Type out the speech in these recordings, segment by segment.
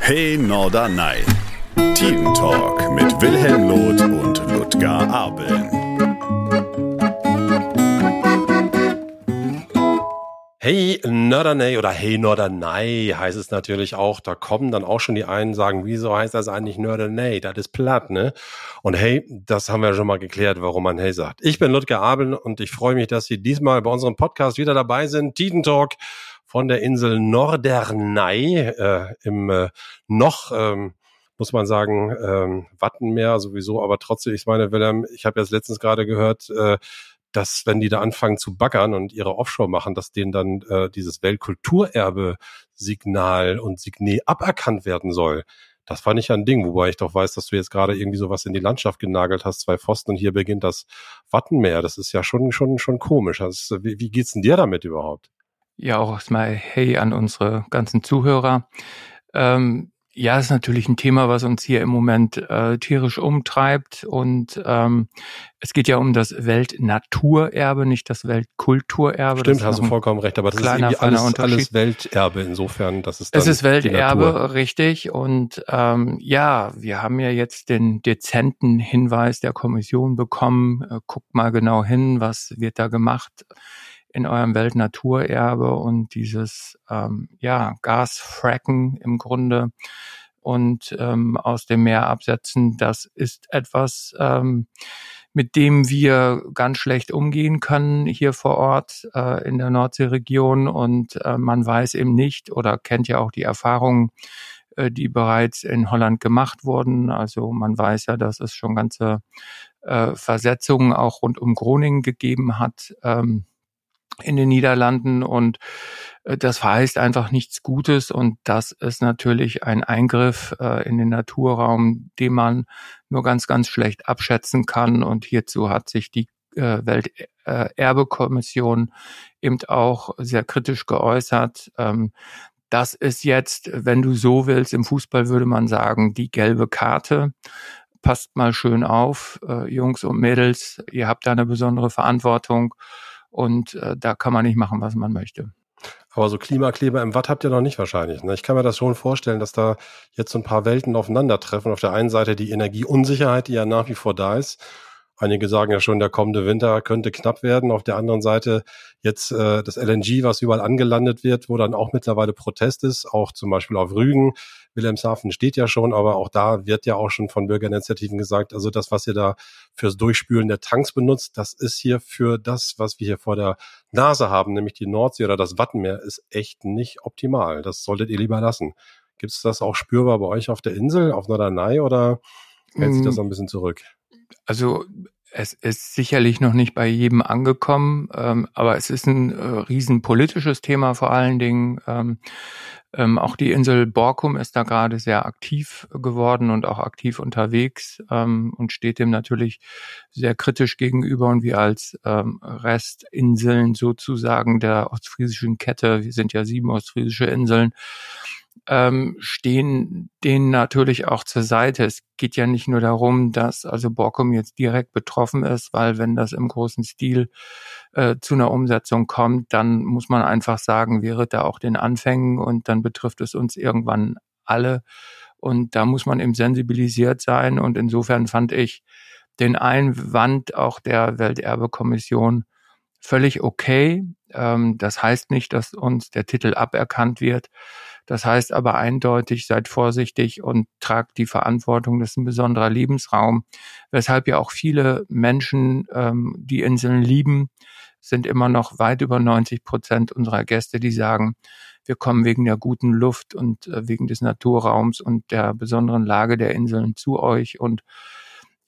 Hey Norderney. Teen Talk mit Wilhelm Loth und Ludger Abeln. Hey Norderney oder Hey Norderney heißt es natürlich auch. Da kommen dann auch schon die einen sagen, wieso heißt das eigentlich Norderney? Das ist platt, ne? Und hey, das haben wir schon mal geklärt, warum man Hey sagt. Ich bin Ludger Abeln und ich freue mich, dass Sie diesmal bei unserem Podcast wieder dabei sind. Teen Talk von der Insel Norderney äh, im äh, noch, ähm, muss man sagen, ähm, Wattenmeer sowieso, aber trotzdem, ich meine, Wilhelm, ich habe jetzt letztens gerade gehört, äh, dass wenn die da anfangen zu baggern und ihre Offshore machen, dass denen dann äh, dieses Weltkulturerbe-Signal und Signet aberkannt werden soll. Das fand ich ja ein Ding, wobei ich doch weiß, dass du jetzt gerade irgendwie sowas in die Landschaft genagelt hast, zwei Pfosten und hier beginnt das Wattenmeer. Das ist ja schon, schon, schon komisch. Das, wie, wie geht's denn dir damit überhaupt? Ja, auch erstmal Hey an unsere ganzen Zuhörer. Ähm, ja, ist natürlich ein Thema, was uns hier im Moment äh, tierisch umtreibt. Und ähm, es geht ja um das Weltnaturerbe, nicht das Weltkulturerbe. Stimmt, hast du vollkommen recht. Aber das ist alles, alles Welterbe insofern, dass es dann Es ist Welterbe, richtig. Und ähm, ja, wir haben ja jetzt den dezenten Hinweis der Kommission bekommen. Äh, guckt mal genau hin, was wird da gemacht in eurem Weltnaturerbe und dieses ähm, ja Gasfracken im Grunde und ähm, aus dem Meer absetzen, das ist etwas, ähm, mit dem wir ganz schlecht umgehen können hier vor Ort äh, in der Nordseeregion und äh, man weiß eben nicht oder kennt ja auch die Erfahrungen, äh, die bereits in Holland gemacht wurden. Also man weiß ja, dass es schon ganze äh, Versetzungen auch rund um Groningen gegeben hat. Ähm, in den Niederlanden und äh, das heißt einfach nichts Gutes und das ist natürlich ein Eingriff äh, in den Naturraum, den man nur ganz, ganz schlecht abschätzen kann und hierzu hat sich die äh, Welterbekommission eben auch sehr kritisch geäußert. Ähm, das ist jetzt, wenn du so willst, im Fußball würde man sagen, die gelbe Karte passt mal schön auf, Jungs und Mädels, ihr habt da eine besondere Verantwortung und äh, da kann man nicht machen, was man möchte. Aber so Klimakleber im Watt habt ihr noch nicht wahrscheinlich. Ne? Ich kann mir das schon vorstellen, dass da jetzt so ein paar Welten aufeinandertreffen. Auf der einen Seite die Energieunsicherheit, die ja nach wie vor da ist. Einige sagen ja schon, der kommende Winter könnte knapp werden. Auf der anderen Seite jetzt äh, das LNG, was überall angelandet wird, wo dann auch mittlerweile Protest ist, auch zum Beispiel auf Rügen. Wilhelmshaven steht ja schon, aber auch da wird ja auch schon von Bürgerinitiativen gesagt, also das, was ihr da fürs Durchspülen der Tanks benutzt, das ist hier für das, was wir hier vor der Nase haben, nämlich die Nordsee oder das Wattenmeer, ist echt nicht optimal. Das solltet ihr lieber lassen. Gibt es das auch spürbar bei euch auf der Insel, auf Norderney oder hält sich das noch ein bisschen zurück? Also es ist sicherlich noch nicht bei jedem angekommen, ähm, aber es ist ein äh, riesen politisches Thema vor allen Dingen. Ähm, ähm, auch die Insel Borkum ist da gerade sehr aktiv geworden und auch aktiv unterwegs ähm, und steht dem natürlich sehr kritisch gegenüber. Und wir als ähm, Restinseln sozusagen der ostfriesischen Kette, wir sind ja sieben ostfriesische Inseln, ähm, stehen denen natürlich auch zur Seite. Es geht ja nicht nur darum, dass also Borkum jetzt direkt betroffen ist, weil wenn das im großen Stil äh, zu einer Umsetzung kommt, dann muss man einfach sagen, wäre da auch den Anfängen und dann betrifft es uns irgendwann alle. Und da muss man eben sensibilisiert sein. Und insofern fand ich den Einwand auch der Welterbekommission völlig okay. Ähm, das heißt nicht, dass uns der Titel aberkannt wird. Das heißt aber eindeutig, seid vorsichtig und tragt die Verantwortung. Das ist ein besonderer Lebensraum, weshalb ja auch viele Menschen ähm, die Inseln lieben, sind immer noch weit über 90 Prozent unserer Gäste, die sagen, wir kommen wegen der guten Luft und äh, wegen des Naturraums und der besonderen Lage der Inseln zu euch und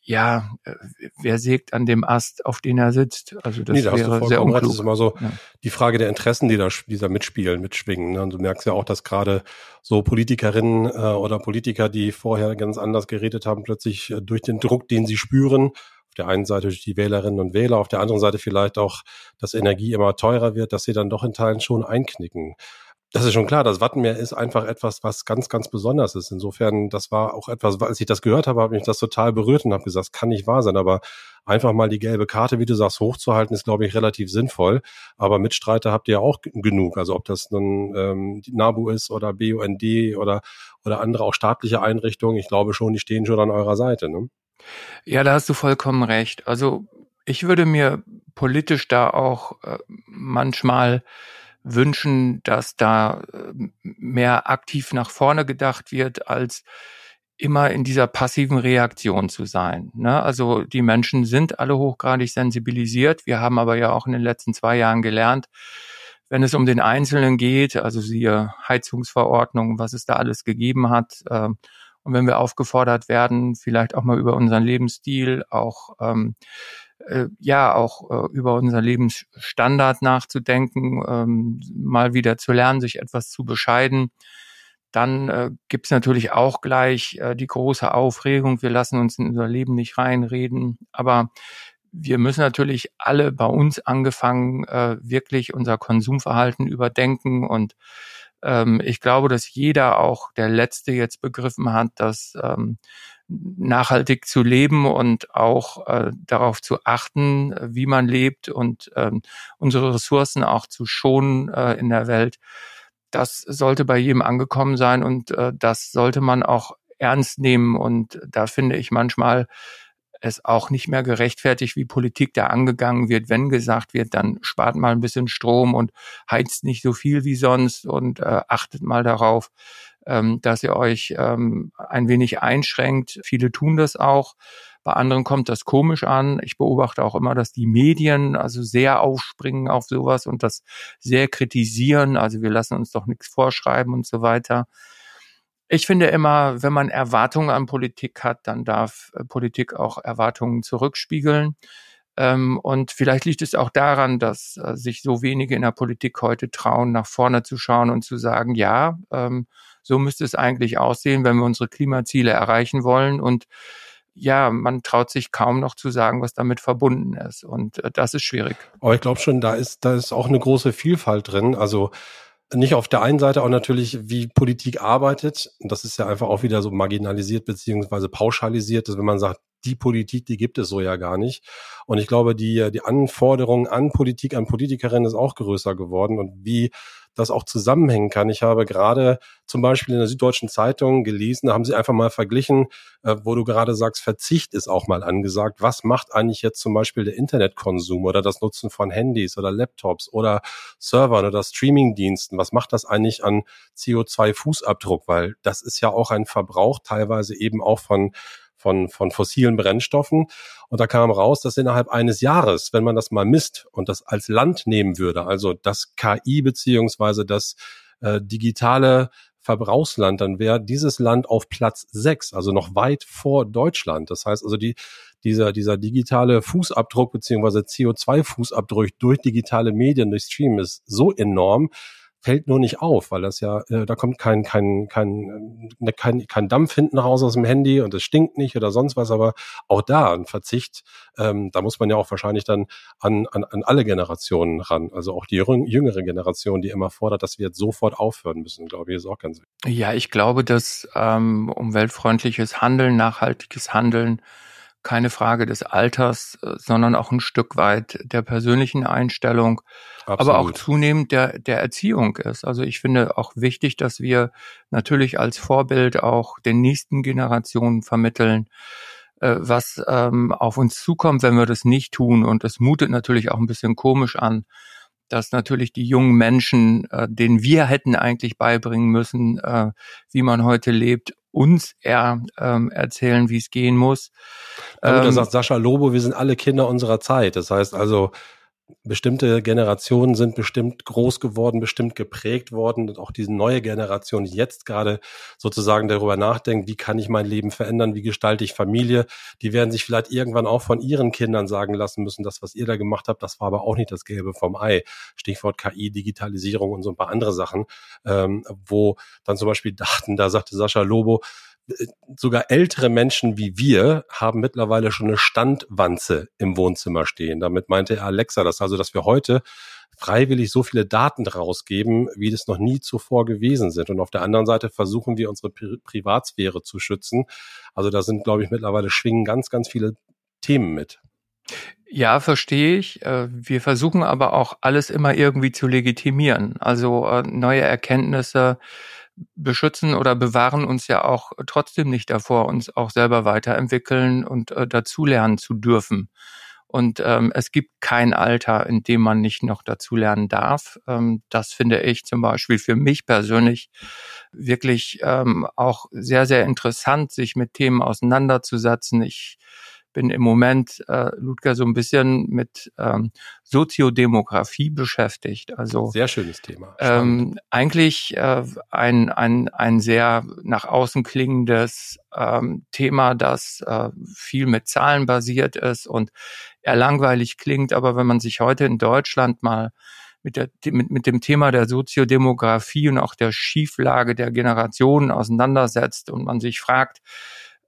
ja, äh, wer sägt an dem Ast, auf den er sitzt? Also das nee, da wäre sehr unklug. Das ist immer so ja. die Frage der Interessen, die da, die da mitspielen, mitschwingen. Ne? Und du merkst ja auch, dass gerade so Politikerinnen äh, oder Politiker, die vorher ganz anders geredet haben, plötzlich äh, durch den Druck, den sie spüren, auf der einen Seite durch die Wählerinnen und Wähler, auf der anderen Seite vielleicht auch, dass Energie immer teurer wird, dass sie dann doch in Teilen schon einknicken. Das ist schon klar. Das Wattenmeer ist einfach etwas, was ganz, ganz besonders ist. Insofern, das war auch etwas, als ich das gehört habe, habe mich das total berührt und habe gesagt, das kann nicht wahr sein. Aber einfach mal die gelbe Karte, wie du sagst, hochzuhalten, ist, glaube ich, relativ sinnvoll. Aber Mitstreiter habt ihr ja auch genug. Also ob das nun ähm, NABU ist oder BUND oder, oder andere auch staatliche Einrichtungen. Ich glaube schon, die stehen schon an eurer Seite. Ne? Ja, da hast du vollkommen recht. Also ich würde mir politisch da auch äh, manchmal wünschen, dass da äh, mehr aktiv nach vorne gedacht wird, als immer in dieser passiven Reaktion zu sein. Ne? Also die Menschen sind alle hochgradig sensibilisiert. Wir haben aber ja auch in den letzten zwei Jahren gelernt, wenn es um den Einzelnen geht, also siehe Heizungsverordnung, was es da alles gegeben hat, äh, und wenn wir aufgefordert werden, vielleicht auch mal über unseren Lebensstil, auch ähm, äh, ja auch äh, über unser Lebensstandard nachzudenken, ähm, mal wieder zu lernen, sich etwas zu bescheiden. Dann äh, gibt es natürlich auch gleich äh, die große Aufregung. Wir lassen uns in unser Leben nicht reinreden. Aber wir müssen natürlich alle bei uns angefangen, äh, wirklich unser Konsumverhalten überdenken. Und ähm, ich glaube, dass jeder auch der Letzte jetzt begriffen hat, dass ähm, nachhaltig zu leben und auch äh, darauf zu achten, wie man lebt und ähm, unsere Ressourcen auch zu schonen äh, in der Welt. Das sollte bei jedem angekommen sein und äh, das sollte man auch ernst nehmen. Und da finde ich manchmal es auch nicht mehr gerechtfertigt, wie Politik da angegangen wird, wenn gesagt wird, dann spart mal ein bisschen Strom und heizt nicht so viel wie sonst und äh, achtet mal darauf, ähm, dass ihr euch ähm, ein wenig einschränkt. Viele tun das auch. Bei anderen kommt das komisch an. Ich beobachte auch immer, dass die Medien also sehr aufspringen auf sowas und das sehr kritisieren. Also wir lassen uns doch nichts vorschreiben und so weiter. Ich finde immer, wenn man Erwartungen an Politik hat, dann darf äh, Politik auch Erwartungen zurückspiegeln. Ähm, und vielleicht liegt es auch daran, dass äh, sich so wenige in der Politik heute trauen, nach vorne zu schauen und zu sagen, ja, ähm, so müsste es eigentlich aussehen, wenn wir unsere Klimaziele erreichen wollen. Und ja, man traut sich kaum noch zu sagen, was damit verbunden ist. Und äh, das ist schwierig. Aber ich glaube schon, da ist, da ist auch eine große Vielfalt drin. Also nicht auf der einen Seite auch natürlich, wie Politik arbeitet. Das ist ja einfach auch wieder so marginalisiert beziehungsweise pauschalisiert, dass wenn man sagt, die Politik, die gibt es so ja gar nicht. Und ich glaube, die, die Anforderung an Politik, an Politikerinnen ist auch größer geworden. Und wie das auch zusammenhängen kann. Ich habe gerade zum Beispiel in der Süddeutschen Zeitung gelesen, da haben sie einfach mal verglichen, äh, wo du gerade sagst, Verzicht ist auch mal angesagt. Was macht eigentlich jetzt zum Beispiel der Internetkonsum oder das Nutzen von Handys oder Laptops oder Servern oder Streamingdiensten? Was macht das eigentlich an CO2-Fußabdruck? Weil das ist ja auch ein Verbrauch teilweise eben auch von von, von fossilen Brennstoffen. Und da kam raus, dass innerhalb eines Jahres, wenn man das mal misst und das als Land nehmen würde, also das KI beziehungsweise das äh, digitale Verbrauchsland, dann wäre dieses Land auf Platz sechs, also noch weit vor Deutschland. Das heißt also, die, dieser, dieser digitale Fußabdruck beziehungsweise CO2-Fußabdruck durch digitale Medien, durch Stream ist so enorm, fällt nur nicht auf, weil das ja, äh, da kommt kein, kein, kein, äh, kein, kein Dampf hinten raus aus dem Handy und es stinkt nicht oder sonst was, aber auch da ein Verzicht, ähm, da muss man ja auch wahrscheinlich dann an, an, an alle Generationen ran, also auch die jüngere Generation, die immer fordert, dass wir jetzt sofort aufhören müssen, glaube ich, ist auch ganz wichtig. Ja, ich glaube, dass ähm, umweltfreundliches Handeln, nachhaltiges Handeln keine Frage des Alters, äh, sondern auch ein Stück weit der persönlichen Einstellung, Absolut. aber auch zunehmend der, der Erziehung ist. Also ich finde auch wichtig, dass wir natürlich als Vorbild auch den nächsten Generationen vermitteln, äh, was ähm, auf uns zukommt, wenn wir das nicht tun. Und es mutet natürlich auch ein bisschen komisch an, dass natürlich die jungen Menschen, äh, denen wir hätten eigentlich beibringen müssen, äh, wie man heute lebt, uns eher ähm, erzählen, wie es gehen muss. Ähm, da sagt Sascha Lobo, wir sind alle Kinder unserer Zeit. Das heißt also, bestimmte Generationen sind bestimmt groß geworden, bestimmt geprägt worden und auch diese neue Generation, die jetzt gerade sozusagen darüber nachdenkt, wie kann ich mein Leben verändern, wie gestalte ich Familie, die werden sich vielleicht irgendwann auch von ihren Kindern sagen lassen müssen, das, was ihr da gemacht habt, das war aber auch nicht das Gelbe vom Ei. Stichwort KI, Digitalisierung und so ein paar andere Sachen, ähm, wo dann zum Beispiel dachten, da sagte Sascha Lobo, sogar ältere Menschen wie wir haben mittlerweile schon eine Standwanze im Wohnzimmer stehen. Damit meinte Alexa das also, dass wir heute freiwillig so viele Daten rausgeben, wie das noch nie zuvor gewesen sind. Und auf der anderen Seite versuchen wir unsere Pri Privatsphäre zu schützen. Also da sind, glaube ich, mittlerweile schwingen ganz, ganz viele Themen mit. Ja, verstehe ich. Äh, wir versuchen aber auch alles immer irgendwie zu legitimieren. Also äh, neue Erkenntnisse beschützen oder bewahren uns ja auch trotzdem nicht davor, uns auch selber weiterentwickeln und äh, dazulernen zu dürfen. Und ähm, es gibt kein Alter, in dem man nicht noch dazulernen darf. Ähm, das finde ich zum Beispiel für mich persönlich wirklich ähm, auch sehr, sehr interessant, sich mit Themen auseinanderzusetzen. Ich bin im Moment, äh, Ludger, so ein bisschen mit ähm, Soziodemografie beschäftigt. Also sehr schönes Thema. Ähm, eigentlich äh, ein, ein, ein sehr nach außen klingendes ähm, Thema, das äh, viel mit Zahlen basiert ist und eher langweilig klingt. Aber wenn man sich heute in Deutschland mal mit, der, mit, mit dem Thema der Soziodemografie und auch der Schieflage der Generationen auseinandersetzt und man sich fragt,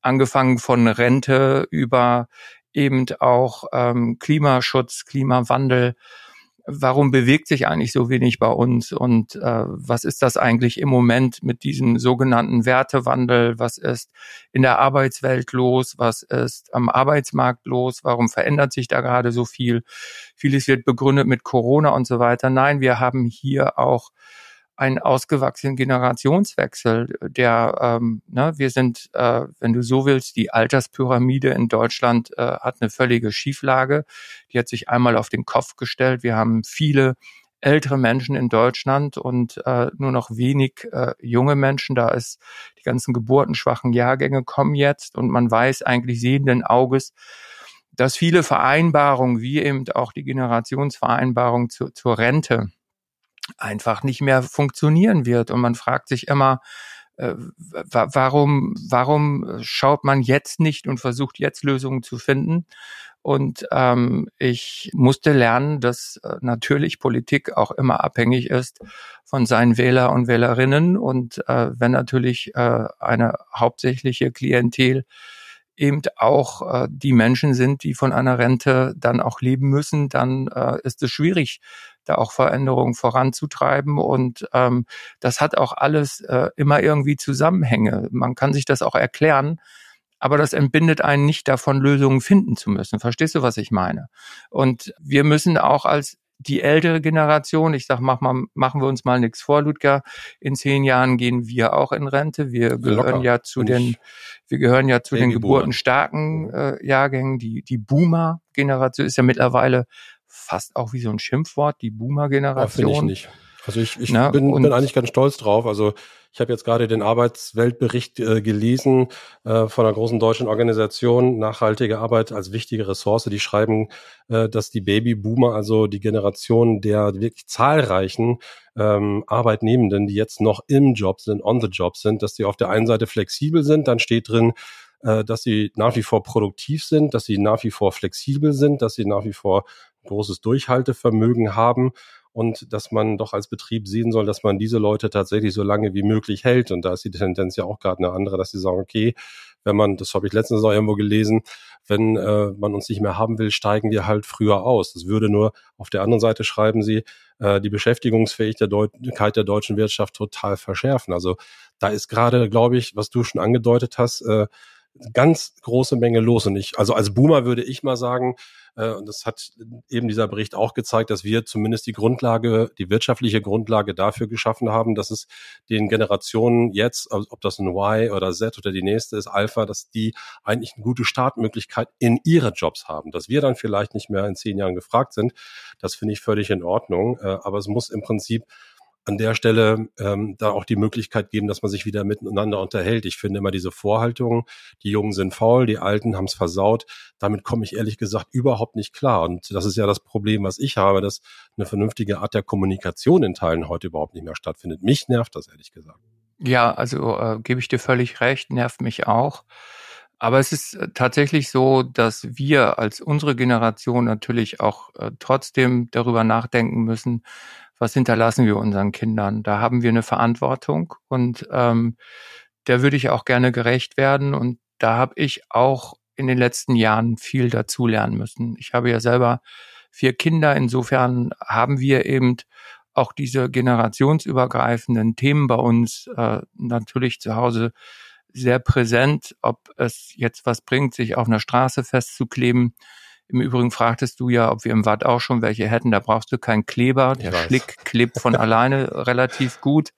angefangen von Rente über eben auch ähm, Klimaschutz, Klimawandel. Warum bewegt sich eigentlich so wenig bei uns und äh, was ist das eigentlich im Moment mit diesem sogenannten Wertewandel? Was ist in der Arbeitswelt los? Was ist am Arbeitsmarkt los? Warum verändert sich da gerade so viel? Vieles wird begründet mit Corona und so weiter. Nein, wir haben hier auch einen ausgewachsenen Generationswechsel, der, ähm, ne, wir sind, äh, wenn du so willst, die Alterspyramide in Deutschland äh, hat eine völlige Schieflage. Die hat sich einmal auf den Kopf gestellt. Wir haben viele ältere Menschen in Deutschland und äh, nur noch wenig äh, junge Menschen. Da ist die ganzen geburtenschwachen Jahrgänge kommen jetzt und man weiß eigentlich sehenden Auges, dass viele Vereinbarungen, wie eben auch die Generationsvereinbarung zu, zur Rente, einfach nicht mehr funktionieren wird. Und man fragt sich immer, äh, warum, warum schaut man jetzt nicht und versucht jetzt Lösungen zu finden? Und ähm, ich musste lernen, dass äh, natürlich Politik auch immer abhängig ist von seinen Wähler und Wählerinnen. Und äh, wenn natürlich äh, eine hauptsächliche Klientel eben auch äh, die Menschen sind, die von einer Rente dann auch leben müssen, dann äh, ist es schwierig, da auch Veränderungen voranzutreiben. Und ähm, das hat auch alles äh, immer irgendwie Zusammenhänge. Man kann sich das auch erklären, aber das entbindet einen nicht davon, Lösungen finden zu müssen. Verstehst du, was ich meine? Und wir müssen auch als die ältere Generation, ich sag, mach mal, machen wir uns mal nichts vor, Ludger, in zehn Jahren gehen wir auch in Rente. Wir gehören Locker. ja zu den, wir gehören ja zu den geburtenstarken äh, Jahrgängen. Die, die Boomer-Generation ist ja mittlerweile fast auch wie so ein Schimpfwort, die Boomer-Generation. Ja, ich nicht. Also ich, ich Na, bin, bin eigentlich ganz stolz drauf. Also ich habe jetzt gerade den Arbeitsweltbericht äh, gelesen äh, von einer großen deutschen Organisation, nachhaltige Arbeit als wichtige Ressource. Die schreiben, äh, dass die Babyboomer, also die Generation der wirklich zahlreichen ähm, Arbeitnehmenden, die jetzt noch im Job sind, on the job sind, dass die auf der einen Seite flexibel sind, dann steht drin, äh, dass sie nach wie vor produktiv sind, dass sie nach wie vor flexibel sind, dass sie nach wie vor großes Durchhaltevermögen haben und dass man doch als Betrieb sehen soll, dass man diese Leute tatsächlich so lange wie möglich hält. Und da ist die Tendenz ja auch gerade eine andere, dass sie sagen, okay, wenn man, das habe ich letztens noch irgendwo gelesen, wenn äh, man uns nicht mehr haben will, steigen wir halt früher aus. Das würde nur auf der anderen Seite schreiben sie, äh, die Beschäftigungsfähigkeit der deutschen Wirtschaft total verschärfen. Also da ist gerade, glaube ich, was du schon angedeutet hast, äh, ganz große Menge los. Und ich, also als Boomer würde ich mal sagen, äh, und das hat eben dieser Bericht auch gezeigt, dass wir zumindest die Grundlage, die wirtschaftliche Grundlage dafür geschaffen haben, dass es den Generationen jetzt, ob das ein Y oder Z oder die nächste ist, Alpha, dass die eigentlich eine gute Startmöglichkeit in ihre Jobs haben. Dass wir dann vielleicht nicht mehr in zehn Jahren gefragt sind, das finde ich völlig in Ordnung. Äh, aber es muss im Prinzip an der Stelle ähm, da auch die Möglichkeit geben, dass man sich wieder miteinander unterhält. Ich finde immer diese Vorhaltung, die Jungen sind faul, die Alten haben es versaut. Damit komme ich ehrlich gesagt überhaupt nicht klar. Und das ist ja das Problem, was ich habe, dass eine vernünftige Art der Kommunikation in Teilen heute überhaupt nicht mehr stattfindet. Mich nervt das ehrlich gesagt. Ja, also äh, gebe ich dir völlig recht, nervt mich auch. Aber es ist äh, tatsächlich so, dass wir als unsere Generation natürlich auch äh, trotzdem darüber nachdenken müssen, was hinterlassen wir unseren Kindern? Da haben wir eine Verantwortung und ähm, der würde ich auch gerne gerecht werden. Und da habe ich auch in den letzten Jahren viel dazulernen müssen. Ich habe ja selber vier Kinder. Insofern haben wir eben auch diese generationsübergreifenden Themen bei uns äh, natürlich zu Hause sehr präsent, ob es jetzt was bringt, sich auf einer Straße festzukleben. Im Übrigen fragtest du ja, ob wir im Watt auch schon welche hätten. Da brauchst du keinen Kleber. Der Schlick klebt von alleine relativ gut.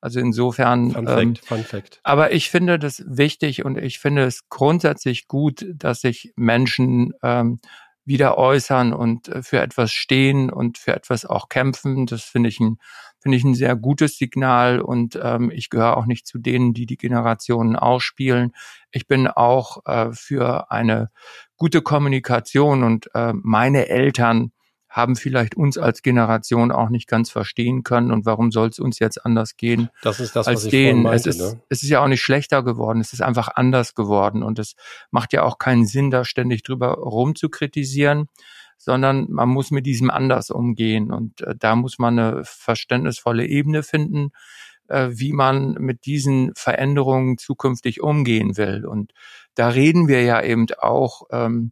Also insofern. Fun ähm, Fact, Fun Fact. Aber ich finde das wichtig und ich finde es grundsätzlich gut, dass sich Menschen ähm, wieder äußern und äh, für etwas stehen und für etwas auch kämpfen. Das finde ich ein finde ich ein sehr gutes Signal und ähm, ich gehöre auch nicht zu denen, die die Generationen ausspielen. Ich bin auch äh, für eine gute Kommunikation und äh, meine Eltern haben vielleicht uns als Generation auch nicht ganz verstehen können und warum soll es uns jetzt anders gehen das ist das, als was denen. Meinte, es, ist, ne? es ist ja auch nicht schlechter geworden, es ist einfach anders geworden und es macht ja auch keinen Sinn, da ständig drüber rumzukritisieren, sondern man muss mit diesem anders umgehen und äh, da muss man eine verständnisvolle Ebene finden, äh, wie man mit diesen Veränderungen zukünftig umgehen will und da reden wir ja eben auch ähm,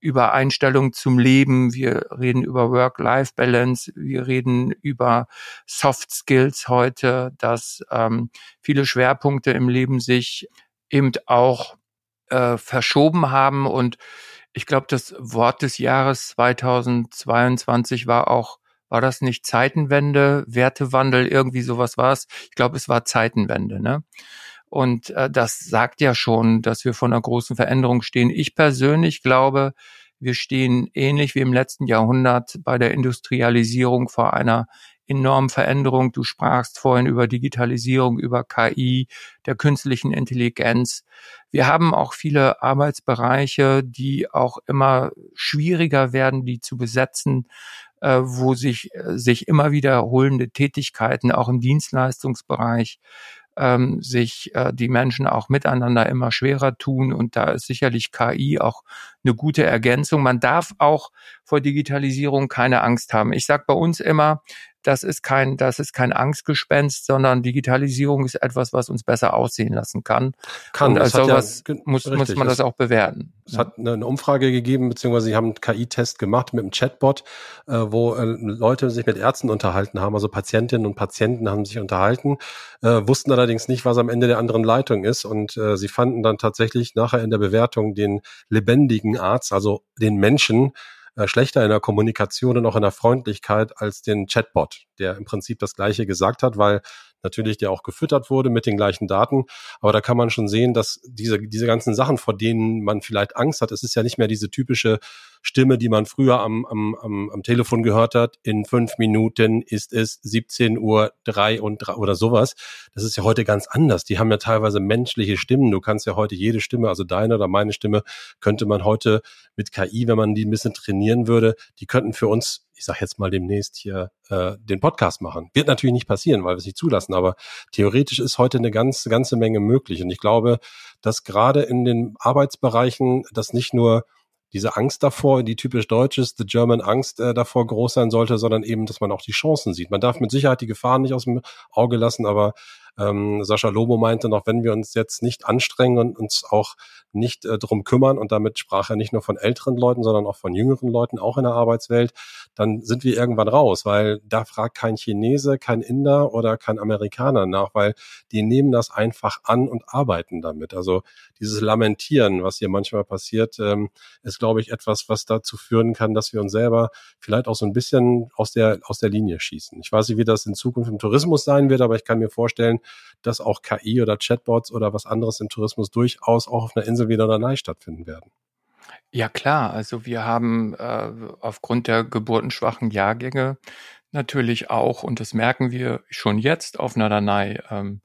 über Einstellung zum Leben, wir reden über Work-Life-Balance, wir reden über Soft Skills heute, dass ähm, viele Schwerpunkte im Leben sich eben auch äh, verschoben haben. Und ich glaube, das Wort des Jahres 2022 war auch, war das nicht Zeitenwende, Wertewandel, irgendwie sowas war es. Ich glaube, es war Zeitenwende. Ne? Und äh, das sagt ja schon, dass wir vor einer großen Veränderung stehen. Ich persönlich glaube, wir stehen ähnlich wie im letzten Jahrhundert bei der Industrialisierung vor einer enormen Veränderung. Du sprachst vorhin über Digitalisierung, über KI, der künstlichen Intelligenz. Wir haben auch viele Arbeitsbereiche, die auch immer schwieriger werden, die zu besetzen, äh, wo sich, äh, sich immer wiederholende Tätigkeiten auch im Dienstleistungsbereich ähm, sich äh, die Menschen auch miteinander immer schwerer tun. Und da ist sicherlich KI auch eine gute Ergänzung. Man darf auch vor Digitalisierung keine Angst haben. Ich sage bei uns immer, das ist kein, das ist kein Angstgespenst, sondern Digitalisierung ist etwas, was uns besser aussehen lassen kann. Kann. Und als sowas ja, muss, richtig, muss man das auch bewerten. Es hat eine Umfrage gegeben, beziehungsweise sie haben einen KI-Test gemacht mit einem Chatbot, äh, wo äh, Leute sich mit Ärzten unterhalten haben, also Patientinnen und Patienten haben sich unterhalten, äh, wussten allerdings nicht, was am Ende der anderen Leitung ist und sie fanden dann tatsächlich nachher in der Bewertung den lebendigen Arzt, also den Menschen, äh, schlechter in der Kommunikation und auch in der Freundlichkeit als den Chatbot, der im Prinzip das Gleiche gesagt hat, weil natürlich der auch gefüttert wurde mit den gleichen Daten. Aber da kann man schon sehen, dass diese, diese ganzen Sachen, vor denen man vielleicht Angst hat, es ist ja nicht mehr diese typische Stimme, die man früher am, am, am, am Telefon gehört hat. In fünf Minuten ist es 17 Uhr drei und drei oder sowas. Das ist ja heute ganz anders. Die haben ja teilweise menschliche Stimmen. Du kannst ja heute jede Stimme, also deine oder meine Stimme, könnte man heute mit KI, wenn man die ein bisschen trainieren würde, die könnten für uns ich sage jetzt mal demnächst hier äh, den Podcast machen. Wird natürlich nicht passieren, weil wir es nicht zulassen, aber theoretisch ist heute eine ganz, ganze Menge möglich. Und ich glaube, dass gerade in den Arbeitsbereichen das nicht nur diese Angst davor, die typisch deutsch ist, the German Angst äh, davor groß sein sollte, sondern eben, dass man auch die Chancen sieht. Man darf mit Sicherheit die Gefahren nicht aus dem Auge lassen, aber ähm, Sascha Lobo meinte noch, wenn wir uns jetzt nicht anstrengen und uns auch nicht äh, drum kümmern, und damit sprach er nicht nur von älteren Leuten, sondern auch von jüngeren Leuten, auch in der Arbeitswelt, dann sind wir irgendwann raus, weil da fragt kein Chinese, kein Inder oder kein Amerikaner nach, weil die nehmen das einfach an und arbeiten damit. Also dieses Lamentieren, was hier manchmal passiert, ähm, ist, glaube ich, etwas, was dazu führen kann, dass wir uns selber vielleicht auch so ein bisschen aus der, aus der Linie schießen. Ich weiß nicht, wie das in Zukunft im Tourismus sein wird, aber ich kann mir vorstellen, dass auch KI oder Chatbots oder was anderes im Tourismus durchaus auch auf einer Insel wie Norderney stattfinden werden. Ja klar, also wir haben äh, aufgrund der geburtenschwachen Jahrgänge natürlich auch, und das merken wir schon jetzt auf Norderney, ähm,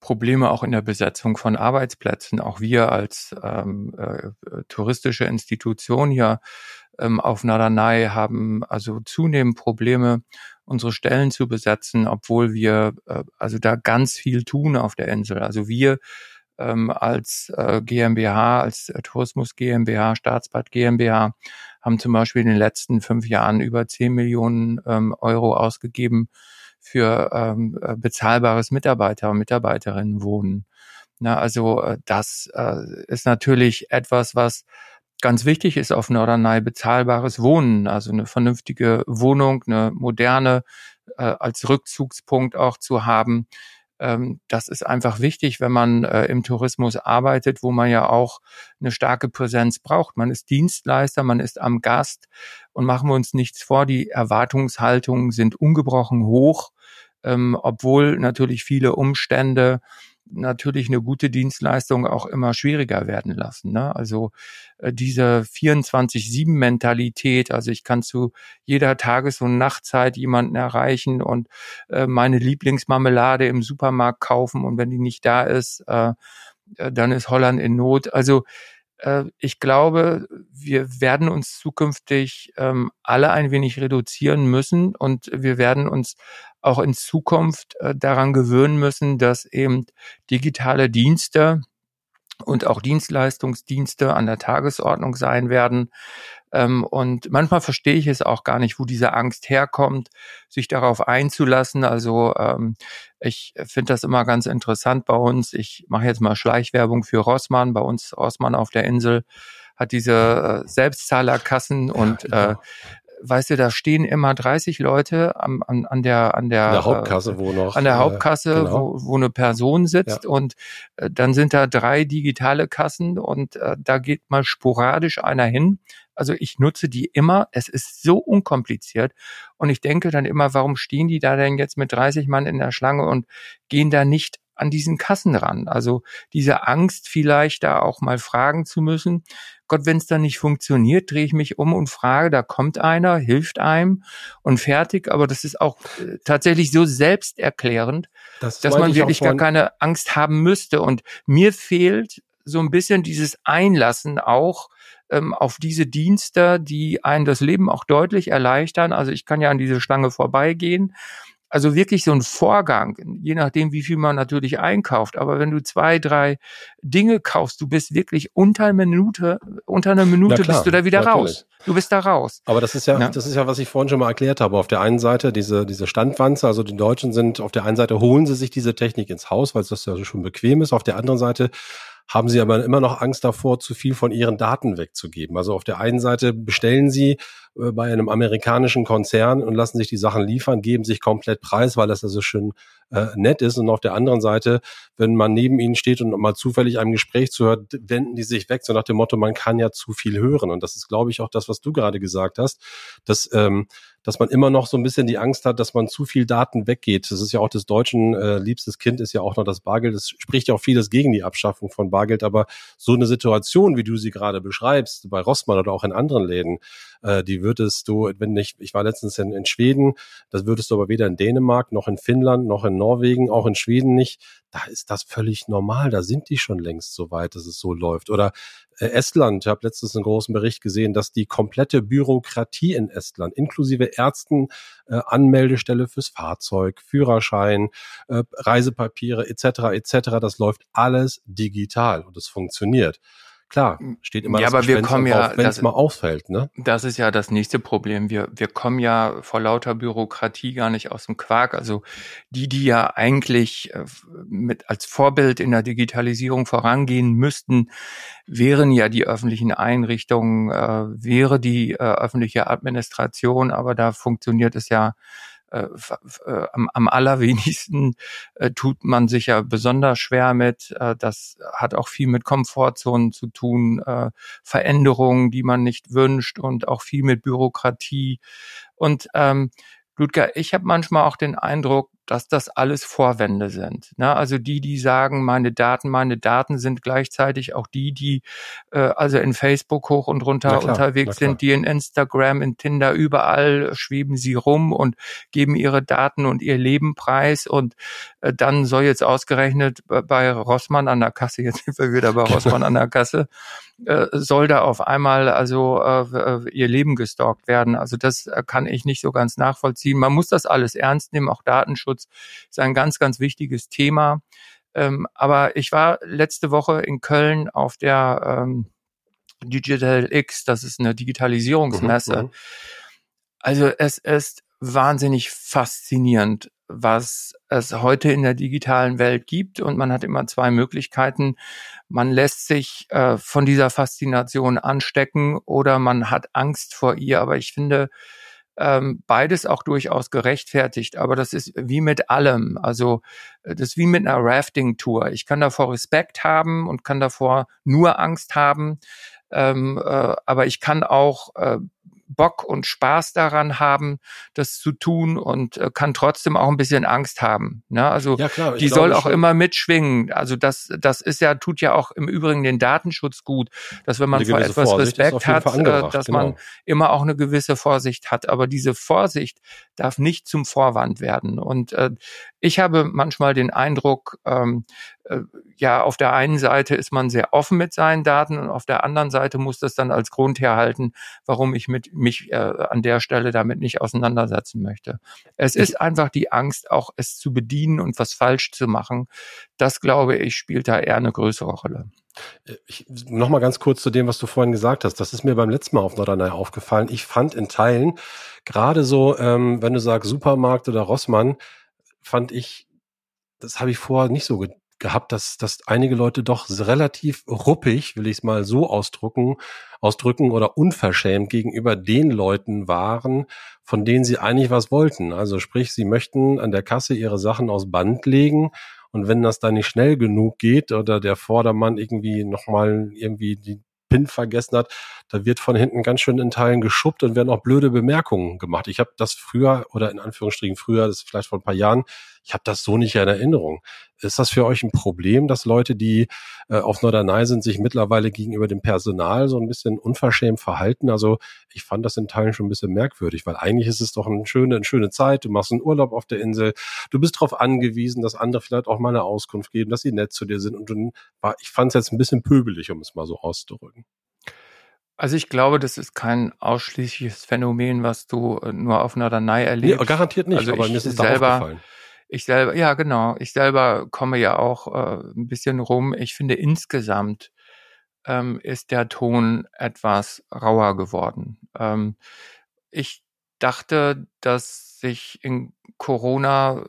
Probleme auch in der Besetzung von Arbeitsplätzen. Auch wir als ähm, äh, touristische Institution hier ähm, auf Norderney haben also zunehmend Probleme, unsere Stellen zu besetzen, obwohl wir äh, also da ganz viel tun auf der Insel. Also wir ähm, als äh, GmbH, als äh, Tourismus GmbH, Staatsbad GmbH haben zum Beispiel in den letzten fünf Jahren über 10 Millionen ähm, Euro ausgegeben für ähm, äh, bezahlbares Mitarbeiter und Mitarbeiterinnen wohnen. Na, also äh, das äh, ist natürlich etwas, was ganz wichtig ist auf Norderney, bezahlbares Wohnen, also eine vernünftige Wohnung, eine moderne äh, als Rückzugspunkt auch zu haben. Ähm, das ist einfach wichtig, wenn man äh, im Tourismus arbeitet, wo man ja auch eine starke Präsenz braucht. Man ist Dienstleister, man ist am Gast und machen wir uns nichts vor, die Erwartungshaltungen sind ungebrochen hoch, ähm, obwohl natürlich viele Umstände natürlich eine gute Dienstleistung auch immer schwieriger werden lassen. Ne? Also äh, diese 24-7-Mentalität, also ich kann zu jeder Tages- und Nachtzeit jemanden erreichen und äh, meine Lieblingsmarmelade im Supermarkt kaufen und wenn die nicht da ist, äh, äh dann ist Holland in Not. Also ich glaube, wir werden uns zukünftig ähm, alle ein wenig reduzieren müssen und wir werden uns auch in Zukunft äh, daran gewöhnen müssen, dass eben digitale Dienste und auch Dienstleistungsdienste an der Tagesordnung sein werden. Ähm, und manchmal verstehe ich es auch gar nicht, wo diese Angst herkommt, sich darauf einzulassen. Also ähm, ich finde das immer ganz interessant bei uns. Ich mache jetzt mal Schleichwerbung für Rossmann. Bei uns Rossmann auf der Insel hat diese äh, Selbstzahlerkassen und ja, genau. Äh, weißt du, da stehen immer 30 Leute am, an, an der an der, der Hauptkasse, wo noch an der äh, Hauptkasse, genau. wo, wo eine Person sitzt ja. und äh, dann sind da drei digitale Kassen und äh, da geht mal sporadisch einer hin. Also ich nutze die immer. Es ist so unkompliziert und ich denke dann immer, warum stehen die da denn jetzt mit 30 Mann in der Schlange und gehen da nicht an diesen Kassen ran. Also diese Angst vielleicht da auch mal fragen zu müssen. Gott, wenn es dann nicht funktioniert, drehe ich mich um und frage, da kommt einer, hilft einem und fertig. Aber das ist auch äh, tatsächlich so selbsterklärend, das dass man wirklich gar keine Angst haben müsste. Und mir fehlt so ein bisschen dieses Einlassen auch ähm, auf diese Dienste, die einen das Leben auch deutlich erleichtern. Also ich kann ja an diese Schlange vorbeigehen also wirklich so ein Vorgang, je nachdem, wie viel man natürlich einkauft. Aber wenn du zwei, drei Dinge kaufst, du bist wirklich unter einer Minute, unter einer Minute klar, bist du da wieder natürlich. raus. Du bist da raus. Aber das ist ja, ja, das ist ja, was ich vorhin schon mal erklärt habe. Auf der einen Seite diese, diese Standwanze, also die Deutschen sind, auf der einen Seite holen sie sich diese Technik ins Haus, weil es das ja schon bequem ist. Auf der anderen Seite haben sie aber immer noch Angst davor, zu viel von ihren Daten wegzugeben. Also auf der einen Seite bestellen sie äh, bei einem amerikanischen Konzern und lassen sich die Sachen liefern, geben sich komplett preis, weil das also schön äh, nett ist. Und auf der anderen Seite, wenn man neben ihnen steht und mal zufällig einem Gespräch zuhört, wenden die sich weg, so nach dem Motto, man kann ja zu viel hören. Und das ist, glaube ich, auch das, was du gerade gesagt hast, dass ähm, dass man immer noch so ein bisschen die Angst hat, dass man zu viel Daten weggeht. Das ist ja auch des Deutschen äh, liebstes Kind ist ja auch noch das Bargeld. Es spricht ja auch vieles gegen die Abschaffung von Bargeld, aber so eine Situation, wie du sie gerade beschreibst, bei Rossmann oder auch in anderen Läden, äh, die würdest du, wenn nicht, ich war letztens in, in Schweden, das würdest du aber weder in Dänemark noch in Finnland noch in Norwegen, auch in Schweden nicht. Da ist das völlig normal. Da sind die schon längst so weit, dass es so läuft. Oder äh, Estland, ich habe letztens einen großen Bericht gesehen, dass die komplette Bürokratie in Estland, inklusive Ärzten, äh, Anmeldestelle fürs Fahrzeug, Führerschein, äh, Reisepapiere etc. etc. Das läuft alles digital und es funktioniert. Klar, steht immer ja, das aber wir kommen ja, wenn es mal auffällt. Ne? Das ist ja das nächste Problem. Wir, wir kommen ja vor lauter Bürokratie gar nicht aus dem Quark. Also die, die ja eigentlich äh, mit als Vorbild in der Digitalisierung vorangehen müssten, wären ja die öffentlichen Einrichtungen, äh, wäre die äh, öffentliche Administration, aber da funktioniert es ja äh, äh, am, am allerwenigsten äh, tut man sich ja besonders schwer mit. Äh, das hat auch viel mit Komfortzonen zu tun, äh, Veränderungen, die man nicht wünscht und auch viel mit Bürokratie. Und ähm, Ludger, ich habe manchmal auch den Eindruck, dass das alles Vorwände sind. Ne? Also die, die sagen, meine Daten, meine Daten sind gleichzeitig auch die, die äh, also in Facebook hoch und runter klar, unterwegs sind, die in Instagram, in Tinder, überall schweben sie rum und geben ihre Daten und ihr Leben preis. Und äh, dann soll jetzt ausgerechnet bei Rossmann an der Kasse, jetzt sind wir wieder bei Rossmann an der Kasse, äh, soll da auf einmal also äh, ihr Leben gestalkt werden. Also das äh, kann ich nicht so ganz nachvollziehen. Man muss das alles ernst nehmen, auch Datenschutz ist ein ganz, ganz wichtiges Thema. Ähm, aber ich war letzte Woche in Köln auf der ähm, Digital X, das ist eine Digitalisierungsmesse. Mhm, mhm. also es ist wahnsinnig faszinierend, was es heute in der digitalen Welt gibt. Und man hat immer zwei Möglichkeiten. Man lässt sich äh, von dieser Faszination anstecken oder man hat Angst vor ihr. Aber ich finde, ähm, beides auch durchaus gerechtfertigt, aber das ist wie mit allem. Also äh, das ist wie mit einer Rafting-Tour. Ich kann davor Respekt haben und kann davor nur Angst haben, ähm, äh, aber ich kann auch äh, Bock und Spaß daran haben, das zu tun und äh, kann trotzdem auch ein bisschen Angst haben. Ne? Also ja, klar, die soll auch schon. immer mitschwingen. Also das, das ist ja, tut ja auch im Übrigen den Datenschutz gut, dass wenn man vor etwas Vorsicht Respekt hat, äh, dass genau. man immer auch eine gewisse Vorsicht hat. Aber diese Vorsicht darf nicht zum Vorwand werden. Und äh, ich habe manchmal den Eindruck, ähm, äh, ja, auf der einen Seite ist man sehr offen mit seinen Daten und auf der anderen Seite muss das dann als Grund herhalten, warum ich mit, mich äh, an der Stelle damit nicht auseinandersetzen möchte. Es ist einfach die Angst, auch es zu bedienen und was falsch zu machen. Das, glaube ich, spielt da eher eine größere Rolle. Äh, ich, noch mal ganz kurz zu dem, was du vorhin gesagt hast. Das ist mir beim letzten Mal auf Norderney aufgefallen. Ich fand in Teilen, gerade so, ähm, wenn du sagst Supermarkt oder Rossmann, fand ich, das habe ich vorher nicht so gehabt, dass, dass einige Leute doch relativ ruppig, will ich es mal so ausdrücken, ausdrücken oder unverschämt gegenüber den Leuten waren, von denen sie eigentlich was wollten. Also sprich, sie möchten an der Kasse ihre Sachen aus Band legen und wenn das dann nicht schnell genug geht oder der Vordermann irgendwie nochmal irgendwie die PIN vergessen hat, da wird von hinten ganz schön in Teilen geschubbt und werden auch blöde Bemerkungen gemacht. Ich habe das früher oder in Anführungsstrichen früher, das ist vielleicht vor ein paar Jahren, ich habe das so nicht in Erinnerung. Ist das für euch ein Problem, dass Leute, die äh, auf Norderney sind, sich mittlerweile gegenüber dem Personal so ein bisschen unverschämt verhalten? Also ich fand das in Teilen schon ein bisschen merkwürdig, weil eigentlich ist es doch eine schöne, eine schöne Zeit. Du machst einen Urlaub auf der Insel. Du bist darauf angewiesen, dass andere vielleicht auch mal eine Auskunft geben, dass sie nett zu dir sind. Und war, ich fand es jetzt ein bisschen pöbelig, um es mal so auszudrücken. Also ich glaube, das ist kein ausschließliches Phänomen, was du äh, nur auf Norderney erlebst. Nee, garantiert nicht, also aber mir ist es selber, aufgefallen ich selber, ja genau, ich selber komme ja auch äh, ein bisschen rum. Ich finde insgesamt ähm, ist der Ton etwas rauer geworden. Ähm, ich dachte, dass sich in Corona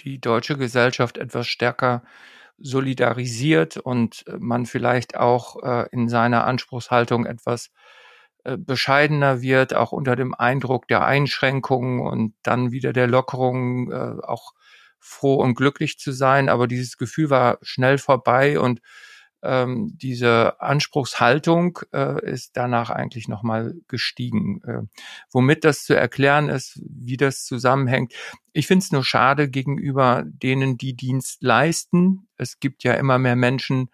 die deutsche Gesellschaft etwas stärker solidarisiert und man vielleicht auch äh, in seiner Anspruchshaltung etwas bescheidener wird, auch unter dem Eindruck der Einschränkungen und dann wieder der Lockerungen äh, auch froh und glücklich zu sein. Aber dieses Gefühl war schnell vorbei und ähm, diese Anspruchshaltung äh, ist danach eigentlich nochmal gestiegen. Äh, womit das zu erklären ist, wie das zusammenhängt. Ich finde es nur schade gegenüber denen, die Dienst leisten. Es gibt ja immer mehr Menschen,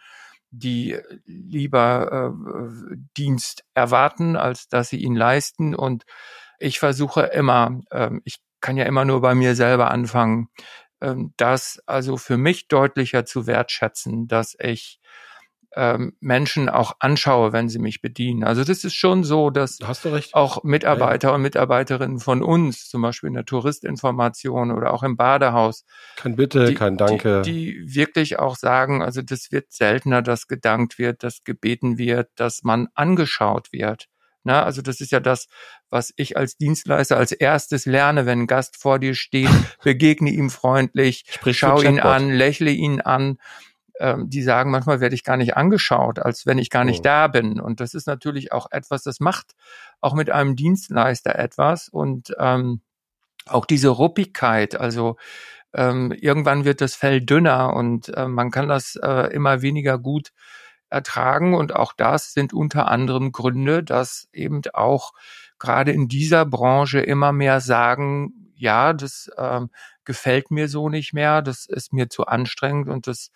die lieber äh, Dienst erwarten, als dass sie ihn leisten. Und ich versuche immer, äh, ich kann ja immer nur bei mir selber anfangen, äh, das also für mich deutlicher zu wertschätzen, dass ich ähm, Menschen auch anschaue, wenn sie mich bedienen. Also das ist schon so, dass auch Mitarbeiter ja. und Mitarbeiterinnen von uns, zum Beispiel in der Touristinformation oder auch im Badehaus, kein Bitte, die, kein Danke, die, die wirklich auch sagen, also das wird seltener, dass gedankt wird, dass gebeten wird, dass man angeschaut wird. Na, also das ist ja das, was ich als Dienstleister als erstes lerne, wenn ein Gast vor dir steht, begegne ihm freundlich, Sprich schau ihn an, lächle ihn an ähm, die sagen, manchmal werde ich gar nicht angeschaut, als wenn ich gar nicht oh. da bin. Und das ist natürlich auch etwas, das macht auch mit einem Dienstleister etwas. Und ähm, auch diese Ruppigkeit, also ähm, irgendwann wird das Fell dünner und äh, man kann das äh, immer weniger gut ertragen. Und auch das sind unter anderem Gründe, dass eben auch gerade in dieser Branche immer mehr sagen, ja, das ähm, gefällt mir so nicht mehr, das ist mir zu anstrengend und das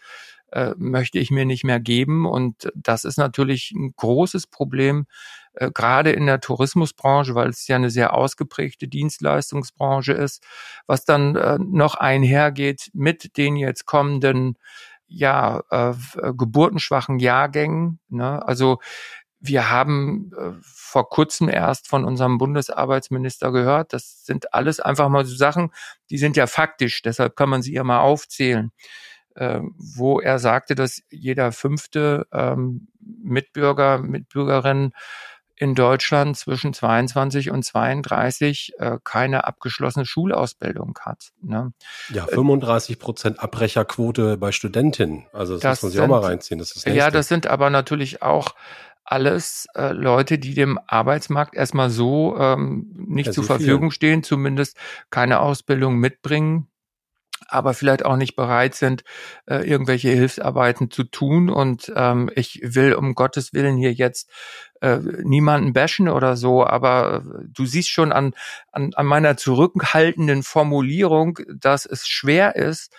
äh, möchte ich mir nicht mehr geben. Und das ist natürlich ein großes Problem, äh, gerade in der Tourismusbranche, weil es ja eine sehr ausgeprägte Dienstleistungsbranche ist, was dann äh, noch einhergeht mit den jetzt kommenden ja, äh, geburtenschwachen Jahrgängen. Ne? Also wir haben äh, vor kurzem erst von unserem Bundesarbeitsminister gehört, das sind alles einfach mal so Sachen, die sind ja faktisch, deshalb kann man sie ja mal aufzählen äh, wo er sagte, dass jeder fünfte ähm, Mitbürger, Mitbürgerin in Deutschland zwischen 22 und 32 äh, keine abgeschlossene Schulausbildung hat. Ne? Ja, 35 Prozent Abbrecherquote bei Studentinnen. Also das, das muss man sich auch mal reinziehen. Das ist das ja, das sind aber natürlich auch alles äh, Leute, die dem Arbeitsmarkt erstmal so ähm, nicht ja, zur Verfügung stehen, zumindest keine Ausbildung mitbringen aber vielleicht auch nicht bereit sind, äh, irgendwelche Hilfsarbeiten zu tun. Und ähm, ich will um Gottes Willen hier jetzt äh, niemanden bashen oder so, aber äh, du siehst schon an, an, an meiner zurückhaltenden Formulierung, dass es schwer ist,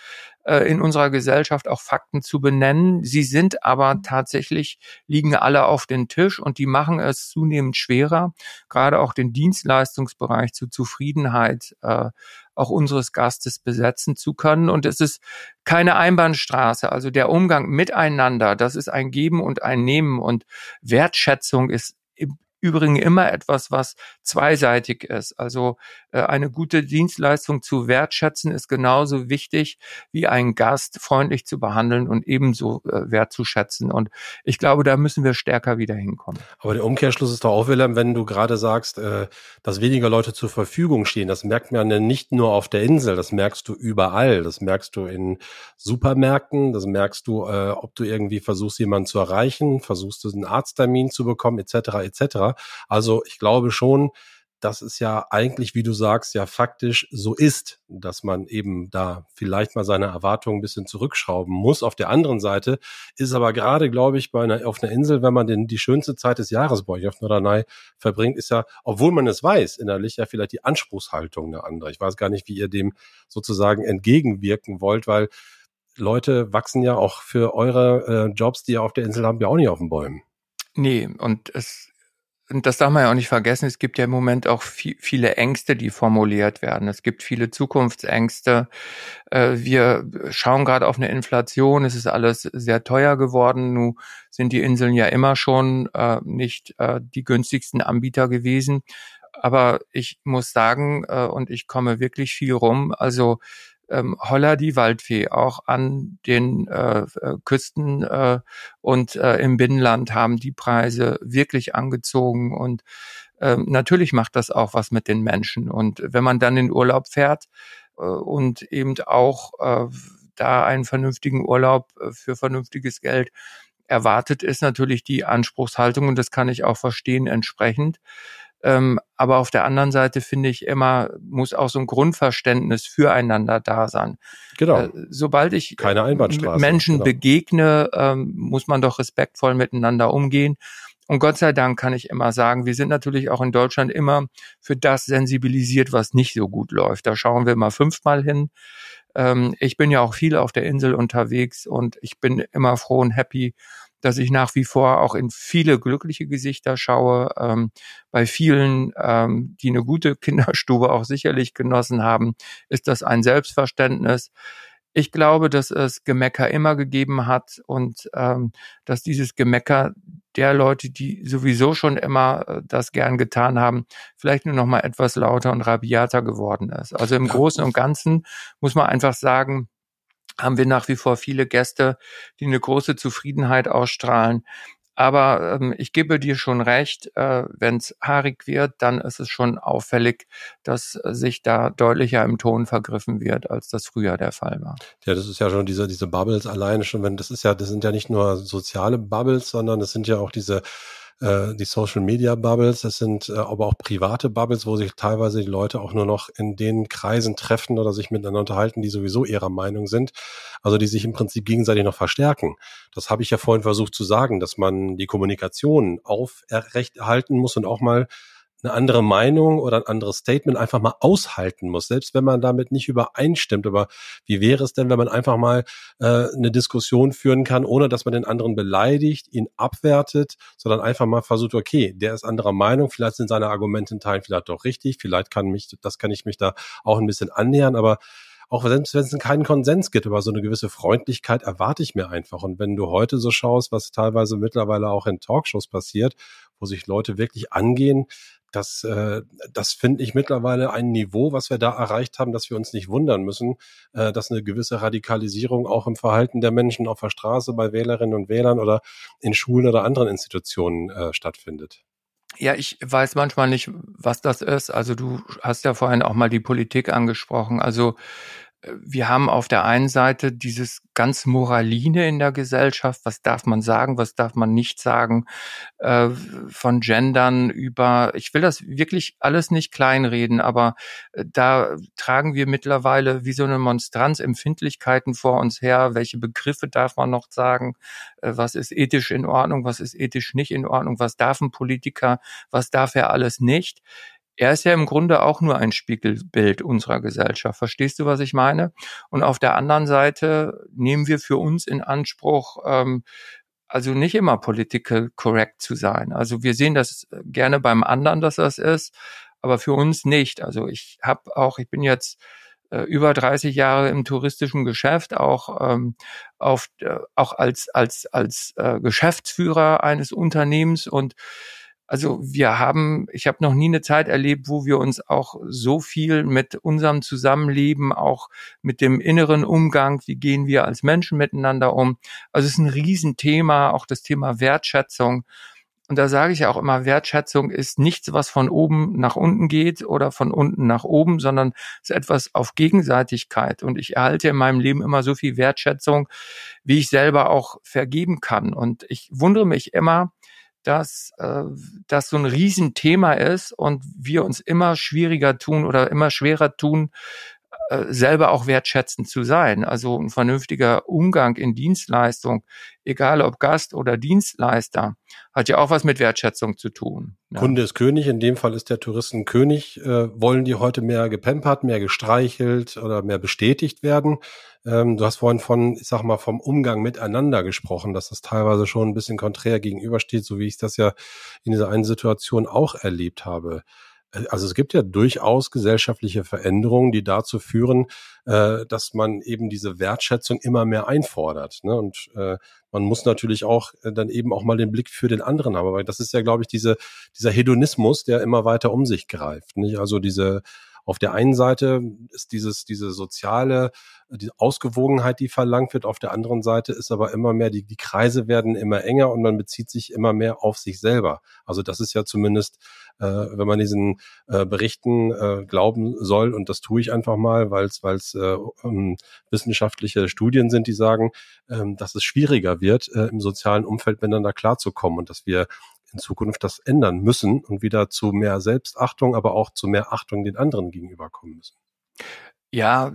äh, in unserer Gesellschaft auch Fakten zu benennen. Sie sind aber tatsächlich, liegen alle auf den Tisch und die machen es zunehmend schwerer, gerade auch den Dienstleistungsbereich zur Zufriedenheit äh, auch unseres Gastes besetzen zu können. Und es ist keine Einbahnstraße. Also der Umgang miteinander, das ist ein Geben und ein Nehmen und Wertschätzung ist Übrigen immer etwas, was zweiseitig ist. Also äh, eine gute Dienstleistung zu wertschätzen ist genauso wichtig wie einen Gast freundlich zu behandeln und ebenso äh, wertzuschätzen. Und ich glaube, da müssen wir stärker wieder hinkommen. Aber der Umkehrschluss ist doch auch, Wilhelm, wenn du gerade sagst, äh, dass weniger Leute zur Verfügung stehen. Das merkt man ja nicht nur auf der Insel, das merkst du überall. Das merkst du in Supermärkten, das merkst du, äh, ob du irgendwie versuchst, jemanden zu erreichen, versuchst du einen Arzttermin zu bekommen, etc. etc. Also ich glaube schon, dass es ja eigentlich, wie du sagst, ja faktisch so ist, dass man eben da vielleicht mal seine Erwartungen ein bisschen zurückschrauben muss. Auf der anderen Seite ist aber gerade, glaube ich, bei einer, auf einer Insel, wenn man den, die schönste Zeit des Jahres bei euch auf Norderney verbringt, ist ja, obwohl man es weiß, innerlich ja vielleicht die Anspruchshaltung eine andere. Ich weiß gar nicht, wie ihr dem sozusagen entgegenwirken wollt, weil Leute wachsen ja auch für eure äh, Jobs, die ihr auf der Insel habt, ja auch nicht auf den Bäumen. Nee, und es und das darf man ja auch nicht vergessen, es gibt ja im Moment auch viel, viele Ängste, die formuliert werden. Es gibt viele Zukunftsängste. Äh, wir schauen gerade auf eine Inflation. Es ist alles sehr teuer geworden. Nun sind die Inseln ja immer schon äh, nicht äh, die günstigsten Anbieter gewesen. Aber ich muss sagen, und ich komme wirklich viel rum, also ähm, Holla die Waldfee auch an den äh, äh, Küsten äh, und äh, im Binnenland haben die Preise wirklich angezogen und ähm, natürlich macht das auch was mit den Menschen. Und wenn man dann in Urlaub fährt äh, und eben auch äh, da einen vernünftigen Urlaub äh, für vernünftiges Geld erwartet, ist natürlich die Anspruchshaltung und das kann ich auch verstehen entsprechend. Ähm, aber auf der anderen Seite finde ich immer, muss auch so ein Grundverständnis füreinander da sein. Genau. Äh, sobald ich Keine Einbahnstraße. Menschen genau. begegne, ähm, muss man doch respektvoll miteinander umgehen. Und Gott sei Dank kann ich immer sagen, wir sind natürlich auch in Deutschland immer für das sensibilisiert, was nicht so gut läuft. Da schauen wir mal fünfmal hin. Ähm, ich bin ja auch viel auf der Insel unterwegs und ich bin immer froh und happy, dass ich nach wie vor auch in viele glückliche Gesichter schaue. Ähm, bei vielen, ähm, die eine gute Kinderstube auch sicherlich genossen haben, ist das ein Selbstverständnis. Ich glaube, dass es Gemecker immer gegeben hat und ähm, dass dieses Gemecker der Leute, die sowieso schon immer äh, das gern getan haben, vielleicht nur noch mal etwas lauter und rabiater geworden ist. Also im Großen und Ganzen muss man einfach sagen, haben wir nach wie vor viele Gäste, die eine große Zufriedenheit ausstrahlen. Aber ähm, ich gebe dir schon recht, äh, wenn es haarig wird, dann ist es schon auffällig, dass sich da deutlicher im Ton vergriffen wird, als das früher der Fall war. Ja, das ist ja schon diese, diese Bubbles alleine schon, wenn das ist ja, das sind ja nicht nur soziale Bubbles, sondern das sind ja auch diese äh, die Social Media Bubbles, das sind äh, aber auch private Bubbles, wo sich teilweise die Leute auch nur noch in den Kreisen treffen oder sich miteinander unterhalten, die sowieso ihrer Meinung sind, also die sich im Prinzip gegenseitig noch verstärken. Das habe ich ja vorhin versucht zu sagen, dass man die Kommunikation aufrecht erhalten muss und auch mal eine andere Meinung oder ein anderes Statement einfach mal aushalten muss, selbst wenn man damit nicht übereinstimmt. Aber wie wäre es denn, wenn man einfach mal äh, eine Diskussion führen kann, ohne dass man den anderen beleidigt, ihn abwertet, sondern einfach mal versucht, okay, der ist anderer Meinung, vielleicht sind seine Argumente in Teilen vielleicht doch richtig, vielleicht kann mich, das kann ich mich da auch ein bisschen annähern, aber auch selbst wenn es keinen Konsens gibt, aber so eine gewisse Freundlichkeit erwarte ich mir einfach. Und wenn du heute so schaust, was teilweise mittlerweile auch in Talkshows passiert, wo sich Leute wirklich angehen, das, äh, das finde ich mittlerweile ein Niveau, was wir da erreicht haben, dass wir uns nicht wundern müssen, äh, dass eine gewisse Radikalisierung auch im Verhalten der Menschen auf der Straße bei Wählerinnen und Wählern oder in Schulen oder anderen Institutionen äh, stattfindet. Ja, ich weiß manchmal nicht, was das ist. Also du hast ja vorhin auch mal die Politik angesprochen. Also wir haben auf der einen Seite dieses ganz Moraline in der Gesellschaft, was darf man sagen, was darf man nicht sagen, äh, von Gendern über, ich will das wirklich alles nicht kleinreden, aber äh, da tragen wir mittlerweile wie so eine Monstranz Empfindlichkeiten vor uns her, welche Begriffe darf man noch sagen, äh, was ist ethisch in Ordnung, was ist ethisch nicht in Ordnung, was darf ein Politiker, was darf er alles nicht er ist ja im Grunde auch nur ein Spiegelbild unserer Gesellschaft. Verstehst du, was ich meine? Und auf der anderen Seite nehmen wir für uns in Anspruch, ähm, also nicht immer political correct zu sein. Also wir sehen das gerne beim anderen, dass das ist, aber für uns nicht. Also ich habe auch, ich bin jetzt äh, über 30 Jahre im touristischen Geschäft, auch ähm, auf, äh, auch als als als äh, Geschäftsführer eines Unternehmens und also wir haben, ich habe noch nie eine Zeit erlebt, wo wir uns auch so viel mit unserem Zusammenleben, auch mit dem inneren Umgang, wie gehen wir als Menschen miteinander um. Also es ist ein Riesenthema, auch das Thema Wertschätzung. Und da sage ich auch immer, Wertschätzung ist nichts, was von oben nach unten geht oder von unten nach oben, sondern es ist etwas auf Gegenseitigkeit. Und ich erhalte in meinem Leben immer so viel Wertschätzung, wie ich selber auch vergeben kann. Und ich wundere mich immer, dass äh, das so ein Riesenthema ist und wir uns immer schwieriger tun oder immer schwerer tun, äh, selber auch wertschätzend zu sein. Also ein vernünftiger Umgang in Dienstleistung, egal ob Gast oder Dienstleister, hat ja auch was mit Wertschätzung zu tun. Ja. Kunde ist König, in dem Fall ist der Touristen König. Äh, wollen die heute mehr gepempert, mehr gestreichelt oder mehr bestätigt werden? Ähm, du hast vorhin von, ich sag mal, vom Umgang miteinander gesprochen, dass das teilweise schon ein bisschen konträr gegenübersteht, so wie ich das ja in dieser einen Situation auch erlebt habe. Äh, also es gibt ja durchaus gesellschaftliche Veränderungen, die dazu führen, äh, dass man eben diese Wertschätzung immer mehr einfordert. Ne? Und äh, man muss natürlich auch äh, dann eben auch mal den Blick für den anderen haben. Aber das ist ja, glaube ich, diese, dieser Hedonismus, der immer weiter um sich greift. Nicht? Also diese auf der einen Seite ist dieses, diese soziale, die Ausgewogenheit, die verlangt wird. Auf der anderen Seite ist aber immer mehr, die, die Kreise werden immer enger und man bezieht sich immer mehr auf sich selber. Also das ist ja zumindest, äh, wenn man diesen äh, Berichten äh, glauben soll, und das tue ich einfach mal, weil es äh, um, wissenschaftliche Studien sind, die sagen, ähm, dass es schwieriger wird, äh, im sozialen Umfeld miteinander klarzukommen und dass wir in Zukunft das ändern müssen und wieder zu mehr Selbstachtung, aber auch zu mehr Achtung den anderen gegenüberkommen müssen. Ja,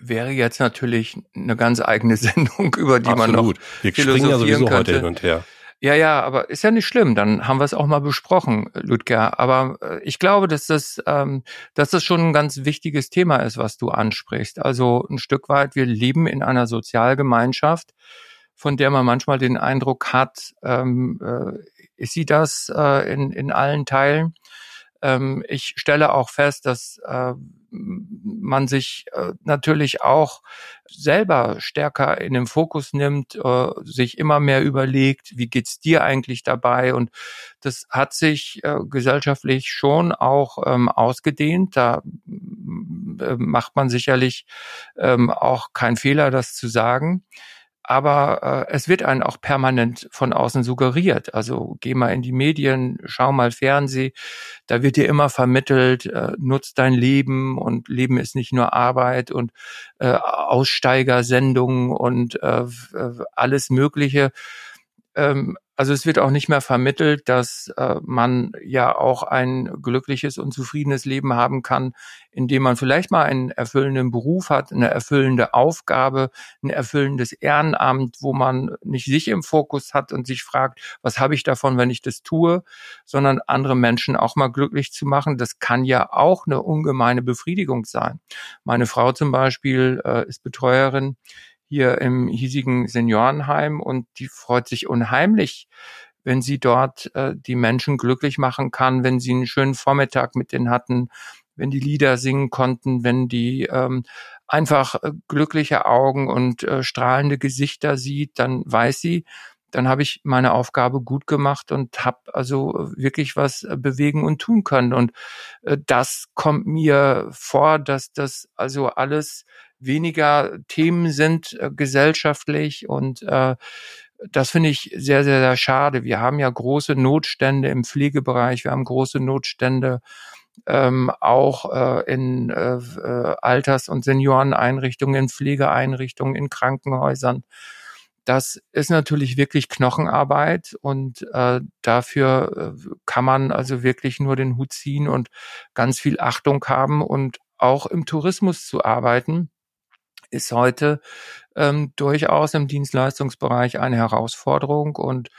wäre jetzt natürlich eine ganz eigene Sendung, über die Absolut. man noch Wir springen ja sowieso könnte. heute hin und her. Ja, ja, aber ist ja nicht schlimm. Dann haben wir es auch mal besprochen, Ludger. Aber äh, ich glaube, dass das, ähm, dass das schon ein ganz wichtiges Thema ist, was du ansprichst. Also ein Stück weit, wir leben in einer Sozialgemeinschaft, von der man manchmal den Eindruck hat, ähm, äh, ist sie das äh, in, in allen Teilen. Ähm, ich stelle auch fest, dass äh, man sich äh, natürlich auch selber stärker in den Fokus nimmt, äh, sich immer mehr überlegt, wie geht's dir eigentlich dabei? Und das hat sich äh, gesellschaftlich schon auch ähm, ausgedehnt. Da äh, macht man sicherlich ähm, auch keinen Fehler, das zu sagen aber äh, es wird einem auch permanent von außen suggeriert. Also geh mal in die Medien, schau mal Fernseh, da wird dir immer vermittelt, äh, nutz dein Leben und Leben ist nicht nur Arbeit und äh, Aussteigersendungen und äh, alles Mögliche. Ähm, also es wird auch nicht mehr vermittelt, dass äh, man ja auch ein glückliches und zufriedenes Leben haben kann, indem man vielleicht mal einen erfüllenden Beruf hat, eine erfüllende Aufgabe, ein erfüllendes Ehrenamt, wo man nicht sich im Fokus hat und sich fragt, was habe ich davon, wenn ich das tue, sondern andere Menschen auch mal glücklich zu machen. Das kann ja auch eine ungemeine Befriedigung sein. Meine Frau zum Beispiel äh, ist Betreuerin hier im hiesigen Seniorenheim und die freut sich unheimlich, wenn sie dort äh, die Menschen glücklich machen kann, wenn sie einen schönen Vormittag mit denen hatten, wenn die Lieder singen konnten, wenn die ähm, einfach äh, glückliche Augen und äh, strahlende Gesichter sieht, dann weiß sie, dann habe ich meine Aufgabe gut gemacht und habe also wirklich was äh, bewegen und tun können. Und äh, das kommt mir vor, dass das also alles weniger Themen sind äh, gesellschaftlich und äh, das finde ich sehr, sehr, sehr schade. Wir haben ja große Notstände im Pflegebereich, wir haben große Notstände ähm, auch äh, in äh, äh Alters- und Senioreneinrichtungen, in Pflegeeinrichtungen, in Krankenhäusern. Das ist natürlich wirklich Knochenarbeit und äh, dafür äh, kann man also wirklich nur den Hut ziehen und ganz viel Achtung haben und auch im Tourismus zu arbeiten ist heute ähm, durchaus im Dienstleistungsbereich eine Herausforderung und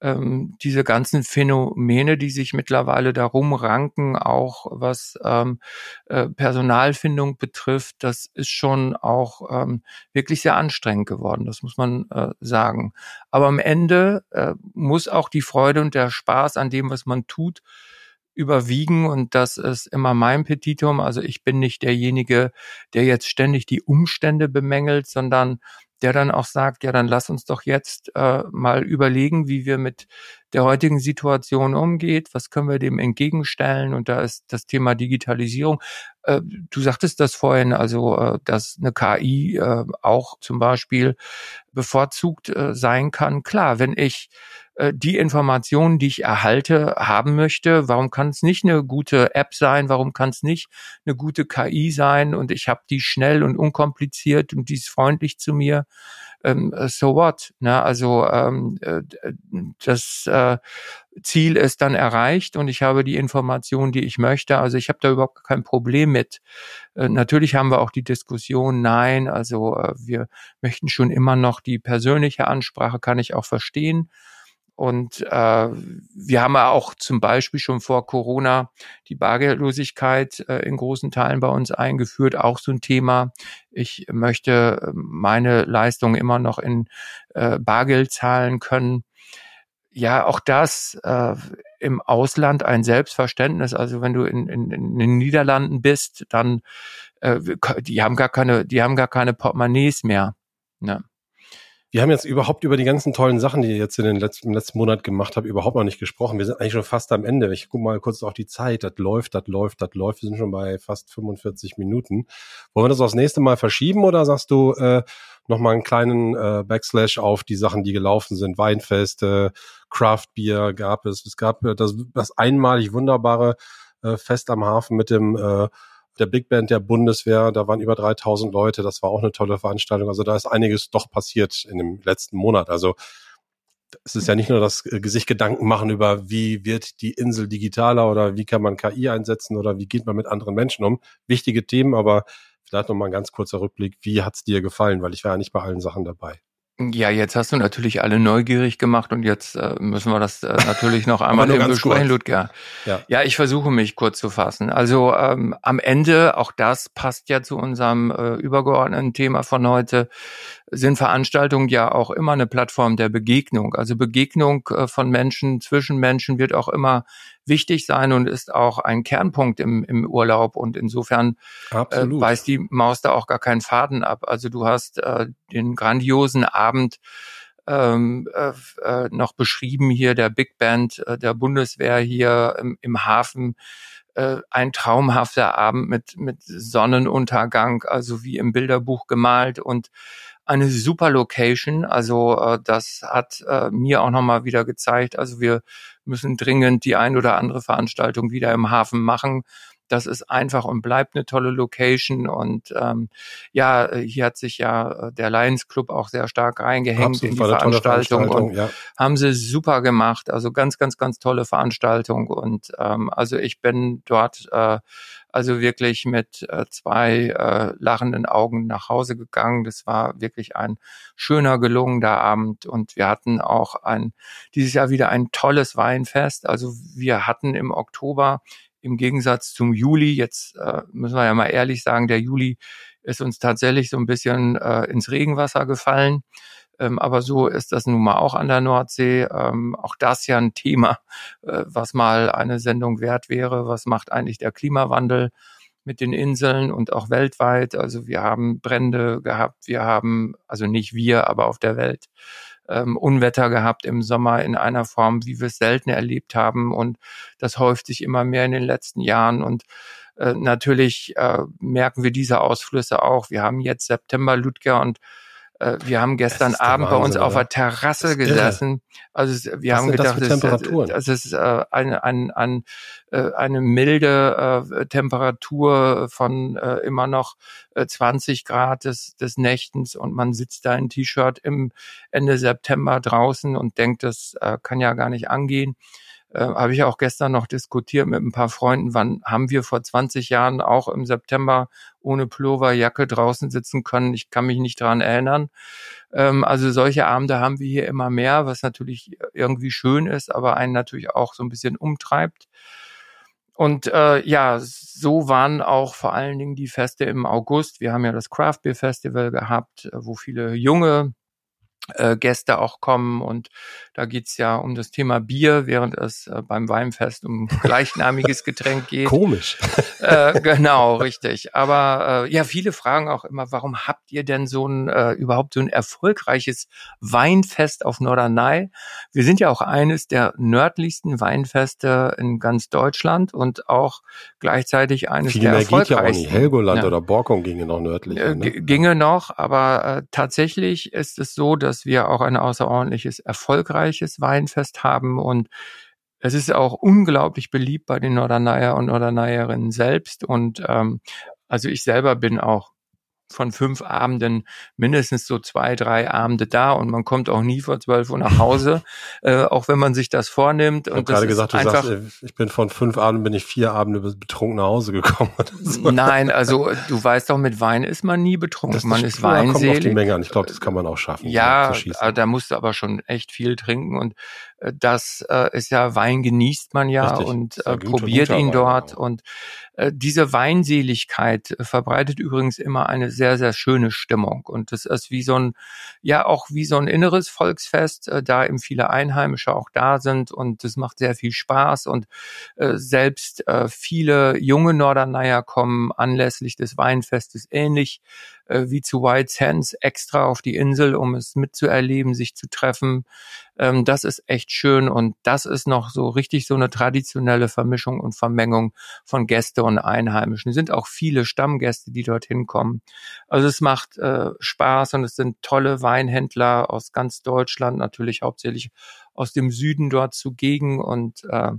ähm, diese ganzen Phänomene, die sich mittlerweile darum ranken, auch was ähm, äh, Personalfindung betrifft, das ist schon auch ähm, wirklich sehr anstrengend geworden, das muss man äh, sagen. Aber am Ende äh, muss auch die Freude und der Spaß an dem, was man tut, überwiegen und das ist immer mein Petitum. Also ich bin nicht derjenige, der jetzt ständig die Umstände bemängelt, sondern der dann auch sagt, ja, dann lass uns doch jetzt äh, mal überlegen, wie wir mit der heutigen Situation umgeht, was können wir dem entgegenstellen und da ist das Thema Digitalisierung. Äh, du sagtest das vorhin, also äh, dass eine KI äh, auch zum Beispiel bevorzugt äh, sein kann. Klar, wenn ich die Informationen, die ich erhalte, haben möchte. Warum kann es nicht eine gute App sein? Warum kann es nicht eine gute KI sein? Und ich habe die schnell und unkompliziert und die ist freundlich zu mir. Ähm, äh, so what? Ne? Also ähm, äh, das äh, Ziel ist dann erreicht und ich habe die Informationen, die ich möchte. Also ich habe da überhaupt kein Problem mit. Äh, natürlich haben wir auch die Diskussion, nein, also äh, wir möchten schon immer noch die persönliche Ansprache, kann ich auch verstehen. Und äh, wir haben ja auch zum Beispiel schon vor Corona die Bargeldlosigkeit äh, in großen Teilen bei uns eingeführt, auch so ein Thema. Ich möchte äh, meine Leistungen immer noch in äh, Bargeld zahlen können. Ja, auch das äh, im Ausland ein Selbstverständnis. Also wenn du in, in, in den Niederlanden bist, dann äh, die haben gar keine, die haben gar keine Portemonnaies mehr. Ne? Wir haben jetzt überhaupt über die ganzen tollen Sachen, die ihr jetzt in den letzten, letzten Monat gemacht habt, überhaupt noch nicht gesprochen. Wir sind eigentlich schon fast am Ende. Ich gucke mal kurz auf die Zeit. Das läuft, das läuft, das läuft. Wir sind schon bei fast 45 Minuten. Wollen wir das aufs nächste Mal verschieben oder sagst du äh, nochmal einen kleinen äh, Backslash auf die Sachen, die gelaufen sind? Weinfeste, Craft Beer gab es. Es gab äh, das, das einmalig wunderbare äh, Fest am Hafen mit dem äh, der Big Band der Bundeswehr, da waren über 3000 Leute, das war auch eine tolle Veranstaltung. Also da ist einiges doch passiert in dem letzten Monat. Also es ist ja nicht nur das äh, sich Gedanken machen über, wie wird die Insel digitaler oder wie kann man KI einsetzen oder wie geht man mit anderen Menschen um. Wichtige Themen, aber vielleicht noch mal ein ganz kurzer Rückblick. Wie hat's dir gefallen? Weil ich war ja nicht bei allen Sachen dabei. Ja, jetzt hast du natürlich alle neugierig gemacht und jetzt äh, müssen wir das äh, natürlich noch einmal besprechen, Ludger. Ja. ja, ich versuche mich kurz zu fassen. Also ähm, am Ende, auch das passt ja zu unserem äh, übergeordneten Thema von heute, sind Veranstaltungen ja auch immer eine Plattform der Begegnung. Also Begegnung äh, von Menschen zwischen Menschen wird auch immer wichtig sein und ist auch ein Kernpunkt im, im Urlaub. Und insofern äh, weist die Maus da auch gar keinen Faden ab. Also du hast äh, den grandiosen Abend ähm, äh, äh, noch beschrieben hier der Big Band äh, der Bundeswehr hier im, im Hafen. Äh, ein traumhafter Abend mit, mit Sonnenuntergang, also wie im Bilderbuch gemalt und eine super Location. Also äh, das hat äh, mir auch nochmal wieder gezeigt. Also wir müssen dringend die ein oder andere Veranstaltung wieder im Hafen machen. Das ist einfach und bleibt eine tolle Location. Und ähm, ja, hier hat sich ja äh, der Lions Club auch sehr stark reingehängt Absolut, in die Veranstaltung, Veranstaltung, und ja. haben sie super gemacht. Also ganz, ganz, ganz tolle Veranstaltung. Und ähm, also ich bin dort äh, also wirklich mit äh, zwei äh, lachenden Augen nach Hause gegangen. Das war wirklich ein schöner, gelungener Abend und wir hatten auch ein, dieses Jahr wieder ein tolles Weinfest. Also wir hatten im Oktober im Gegensatz zum Juli, jetzt äh, müssen wir ja mal ehrlich sagen, der Juli ist uns tatsächlich so ein bisschen ins Regenwasser gefallen. Ähm, aber so ist das nun mal auch an der Nordsee. Ähm, auch das ja ein Thema, äh, was mal eine Sendung wert wäre. Was macht eigentlich der Klimawandel mit den Inseln und auch weltweit? Also wir haben Brände gehabt, wir haben, also nicht wir, aber auf der Welt, ähm, Unwetter gehabt im Sommer in einer Form, wie wir es selten erlebt haben. Und das häuft sich immer mehr in den letzten Jahren. Und äh, natürlich äh, merken wir diese Ausflüsse auch. Wir haben jetzt September, Ludger, und wir haben gestern Abend Wahnsinn, bei uns oder? auf der Terrasse gesessen. Also wir Was haben gedacht, das, Temperaturen? das ist äh, eine, ein, ein, äh, eine milde äh, Temperatur von äh, immer noch äh, 20 Grad des, des Nächtens und man sitzt da in T-Shirt im Ende September draußen und denkt, das äh, kann ja gar nicht angehen äh, habe ich auch gestern noch diskutiert mit ein paar Freunden, wann haben wir vor 20 Jahren auch im September ohne Pulloverjacke draußen sitzen können. Ich kann mich nicht dran erinnern. Ähm, also solche Abende haben wir hier immer mehr, was natürlich irgendwie schön ist, aber einen natürlich auch so ein bisschen umtreibt. Und äh, ja, so waren auch vor allen Dingen die Feste im August. Wir haben ja das Craft Beer Festival gehabt, wo viele junge äh, Gäste auch kommen und da geht's ja um das Thema Bier, während es äh, beim Weinfest um gleichnamiges Getränk geht. Komisch. Äh, genau, richtig. Aber äh, ja, viele fragen auch immer, warum habt ihr denn so ein äh, überhaupt so ein erfolgreiches Weinfest auf Norderney? Wir sind ja auch eines der nördlichsten Weinfeste in ganz Deutschland und auch gleichzeitig eines Viel der mehr erfolgreichsten. Geht ja auch nicht. Helgoland ja. oder Borkum ginge noch nördlich. Äh, ne? Ginge noch, aber äh, tatsächlich ist es so, dass dass wir auch ein außerordentliches, erfolgreiches Weinfest haben und es ist auch unglaublich beliebt bei den Norderneyer und Norderneyerinnen selbst und ähm, also ich selber bin auch von fünf Abenden mindestens so zwei, drei Abende da und man kommt auch nie vor zwölf Uhr nach Hause, äh, auch wenn man sich das vornimmt. Ich habe gerade gesagt, du einfach, sagst, ich bin von fünf Abenden, bin ich vier Abende betrunken nach Hause gekommen. So. Nein, also du weißt doch, mit Wein ist man nie betrunken. Das man ist weinselig. Kommt auf die Menge an. Ich glaube, das kann man auch schaffen. Ja, da musst du aber schon echt viel trinken und äh, das äh, ist ja Wein genießt man ja Richtig. und äh, probiert ihn dort Wein, und äh, diese Weinseligkeit verbreitet übrigens immer eine sehr sehr schöne Stimmung und das ist wie so ein ja auch wie so ein inneres Volksfest, äh, da eben viele Einheimische auch da sind und das macht sehr viel Spaß und äh, selbst äh, viele junge Norderneyer kommen anlässlich des Weinfestes ähnlich äh, wie zu White Sands extra auf die Insel, um es mitzuerleben, sich zu treffen. Ähm, das ist echt schön und das ist noch so richtig so eine traditionelle Vermischung und Vermengung von Gäste und Einheimischen. Es sind auch viele Stammgäste, die dorthin kommen. Also es macht äh, Spaß und es sind tolle Weinhändler aus ganz Deutschland, natürlich hauptsächlich aus dem Süden dort zugegen und äh,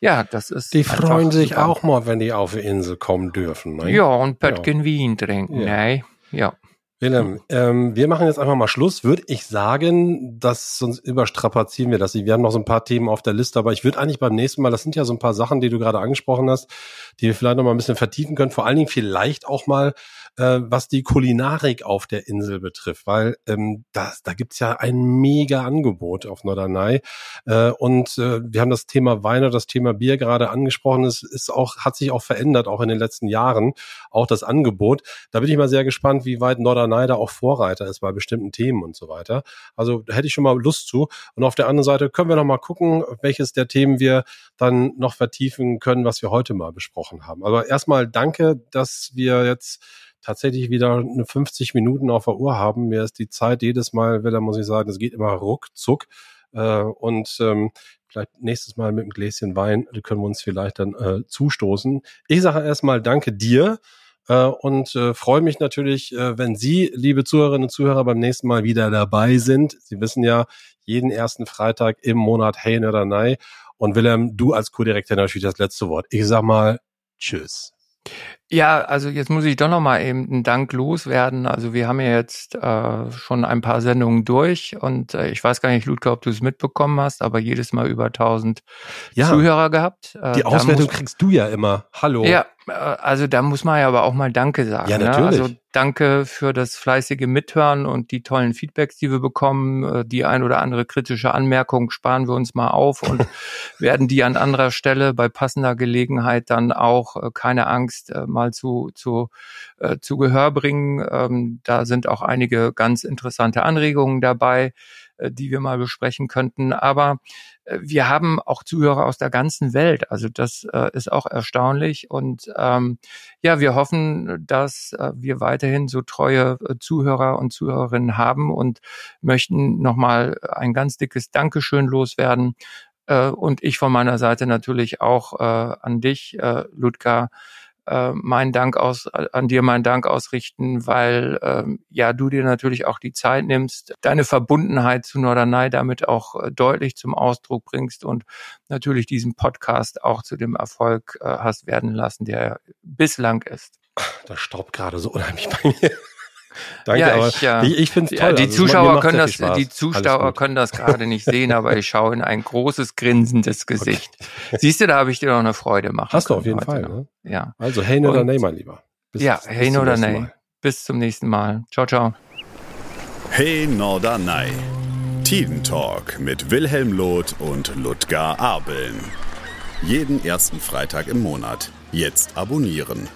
ja, das ist. Die freuen sich super. auch mal, wenn die auf die Insel kommen dürfen. Ne? Ja, und Pöttgen ja. Wien trinken, ja. ne? Ja. Willem, ähm, wir machen jetzt einfach mal Schluss. Würde ich sagen, dass sonst überstrapazieren wir das. Wir haben noch so ein paar Themen auf der Liste, aber ich würde eigentlich beim nächsten Mal, das sind ja so ein paar Sachen, die du gerade angesprochen hast, die wir vielleicht noch mal ein bisschen vertiefen können. Vor allen Dingen vielleicht auch mal äh, was die Kulinarik auf der Insel betrifft, weil ähm, das, da gibt's ja ein mega Angebot auf Norderney. Äh, und äh, wir haben das Thema Wein und das Thema Bier gerade angesprochen. Es ist auch, hat sich auch verändert, auch in den letzten Jahren, auch das Angebot. Da bin ich mal sehr gespannt, wie weit Norderney da auch Vorreiter ist bei bestimmten Themen und so weiter. Also da hätte ich schon mal Lust zu. Und auf der anderen Seite können wir noch mal gucken, welches der Themen wir dann noch vertiefen können, was wir heute mal besprochen haben. Aber erstmal danke, dass wir jetzt tatsächlich wieder eine 50 Minuten auf der Uhr haben. Mir ist die Zeit jedes Mal wieder, muss ich sagen, es geht immer ruckzuck. Äh, und ähm, vielleicht nächstes Mal mit einem Gläschen Wein können wir uns vielleicht dann äh, zustoßen. Ich sage erstmal danke dir äh, und äh, freue mich natürlich, äh, wenn Sie, liebe Zuhörerinnen und Zuhörer, beim nächsten Mal wieder dabei sind. Sie wissen ja, jeden ersten Freitag im Monat Hey oder Nei. Und Willem, du als Co-Direktor natürlich das letzte Wort. Ich sag mal Tschüss. Ja, also jetzt muss ich doch noch mal eben einen Dank loswerden. Also wir haben ja jetzt äh, schon ein paar Sendungen durch und äh, ich weiß gar nicht, Ludger, ob du es mitbekommen hast, aber jedes Mal über 1000 ja, Zuhörer gehabt. Äh, die Auswertung kriegst du ja immer. Hallo. Ja, also da muss man ja aber auch mal Danke sagen. Ja, ne? natürlich. Ne? Also danke für das fleißige Mithören und die tollen Feedbacks, die wir bekommen. Äh, die ein oder andere kritische Anmerkung sparen wir uns mal auf und werden die an anderer Stelle bei passender Gelegenheit dann auch, äh, keine Angst, mal zu, zu, zu Gehör bringen. Ähm, da sind auch einige ganz interessante Anregungen dabei die wir mal besprechen könnten. Aber wir haben auch Zuhörer aus der ganzen Welt. Also das äh, ist auch erstaunlich. Und ähm, ja, wir hoffen, dass äh, wir weiterhin so treue äh, Zuhörer und Zuhörerinnen haben und möchten nochmal ein ganz dickes Dankeschön loswerden. Äh, und ich von meiner Seite natürlich auch äh, an dich, äh, Ludger, äh, meinen Dank aus, an dir meinen Dank ausrichten, weil ähm, ja du dir natürlich auch die Zeit nimmst, deine Verbundenheit zu Norderney damit auch äh, deutlich zum Ausdruck bringst und natürlich diesen Podcast auch zu dem Erfolg äh, hast werden lassen, der bislang ist. Da staubt gerade so unheimlich bei mir. Danke, ja, ich, ja. ich, ich finde es toll. Ja, die Also, Zuschauer können das, die. Zuschauer können das gerade nicht sehen, aber ich schaue in ein großes grinsendes Gesicht. Siehst du, da habe ich dir noch eine Freude machen. Hast du auf jeden Fall. Ne? Ja. Also, hey oder nee, mein Lieber. Bis- ja, bis hey zum oder. Mal. Bis zum nächsten Mal. Ciao, ciao. Hey Norderney. Teen Talk mit Wilhelm Loth und Ludger Abeln. Jeden ersten Freitag im Monat. Jetzt abonnieren.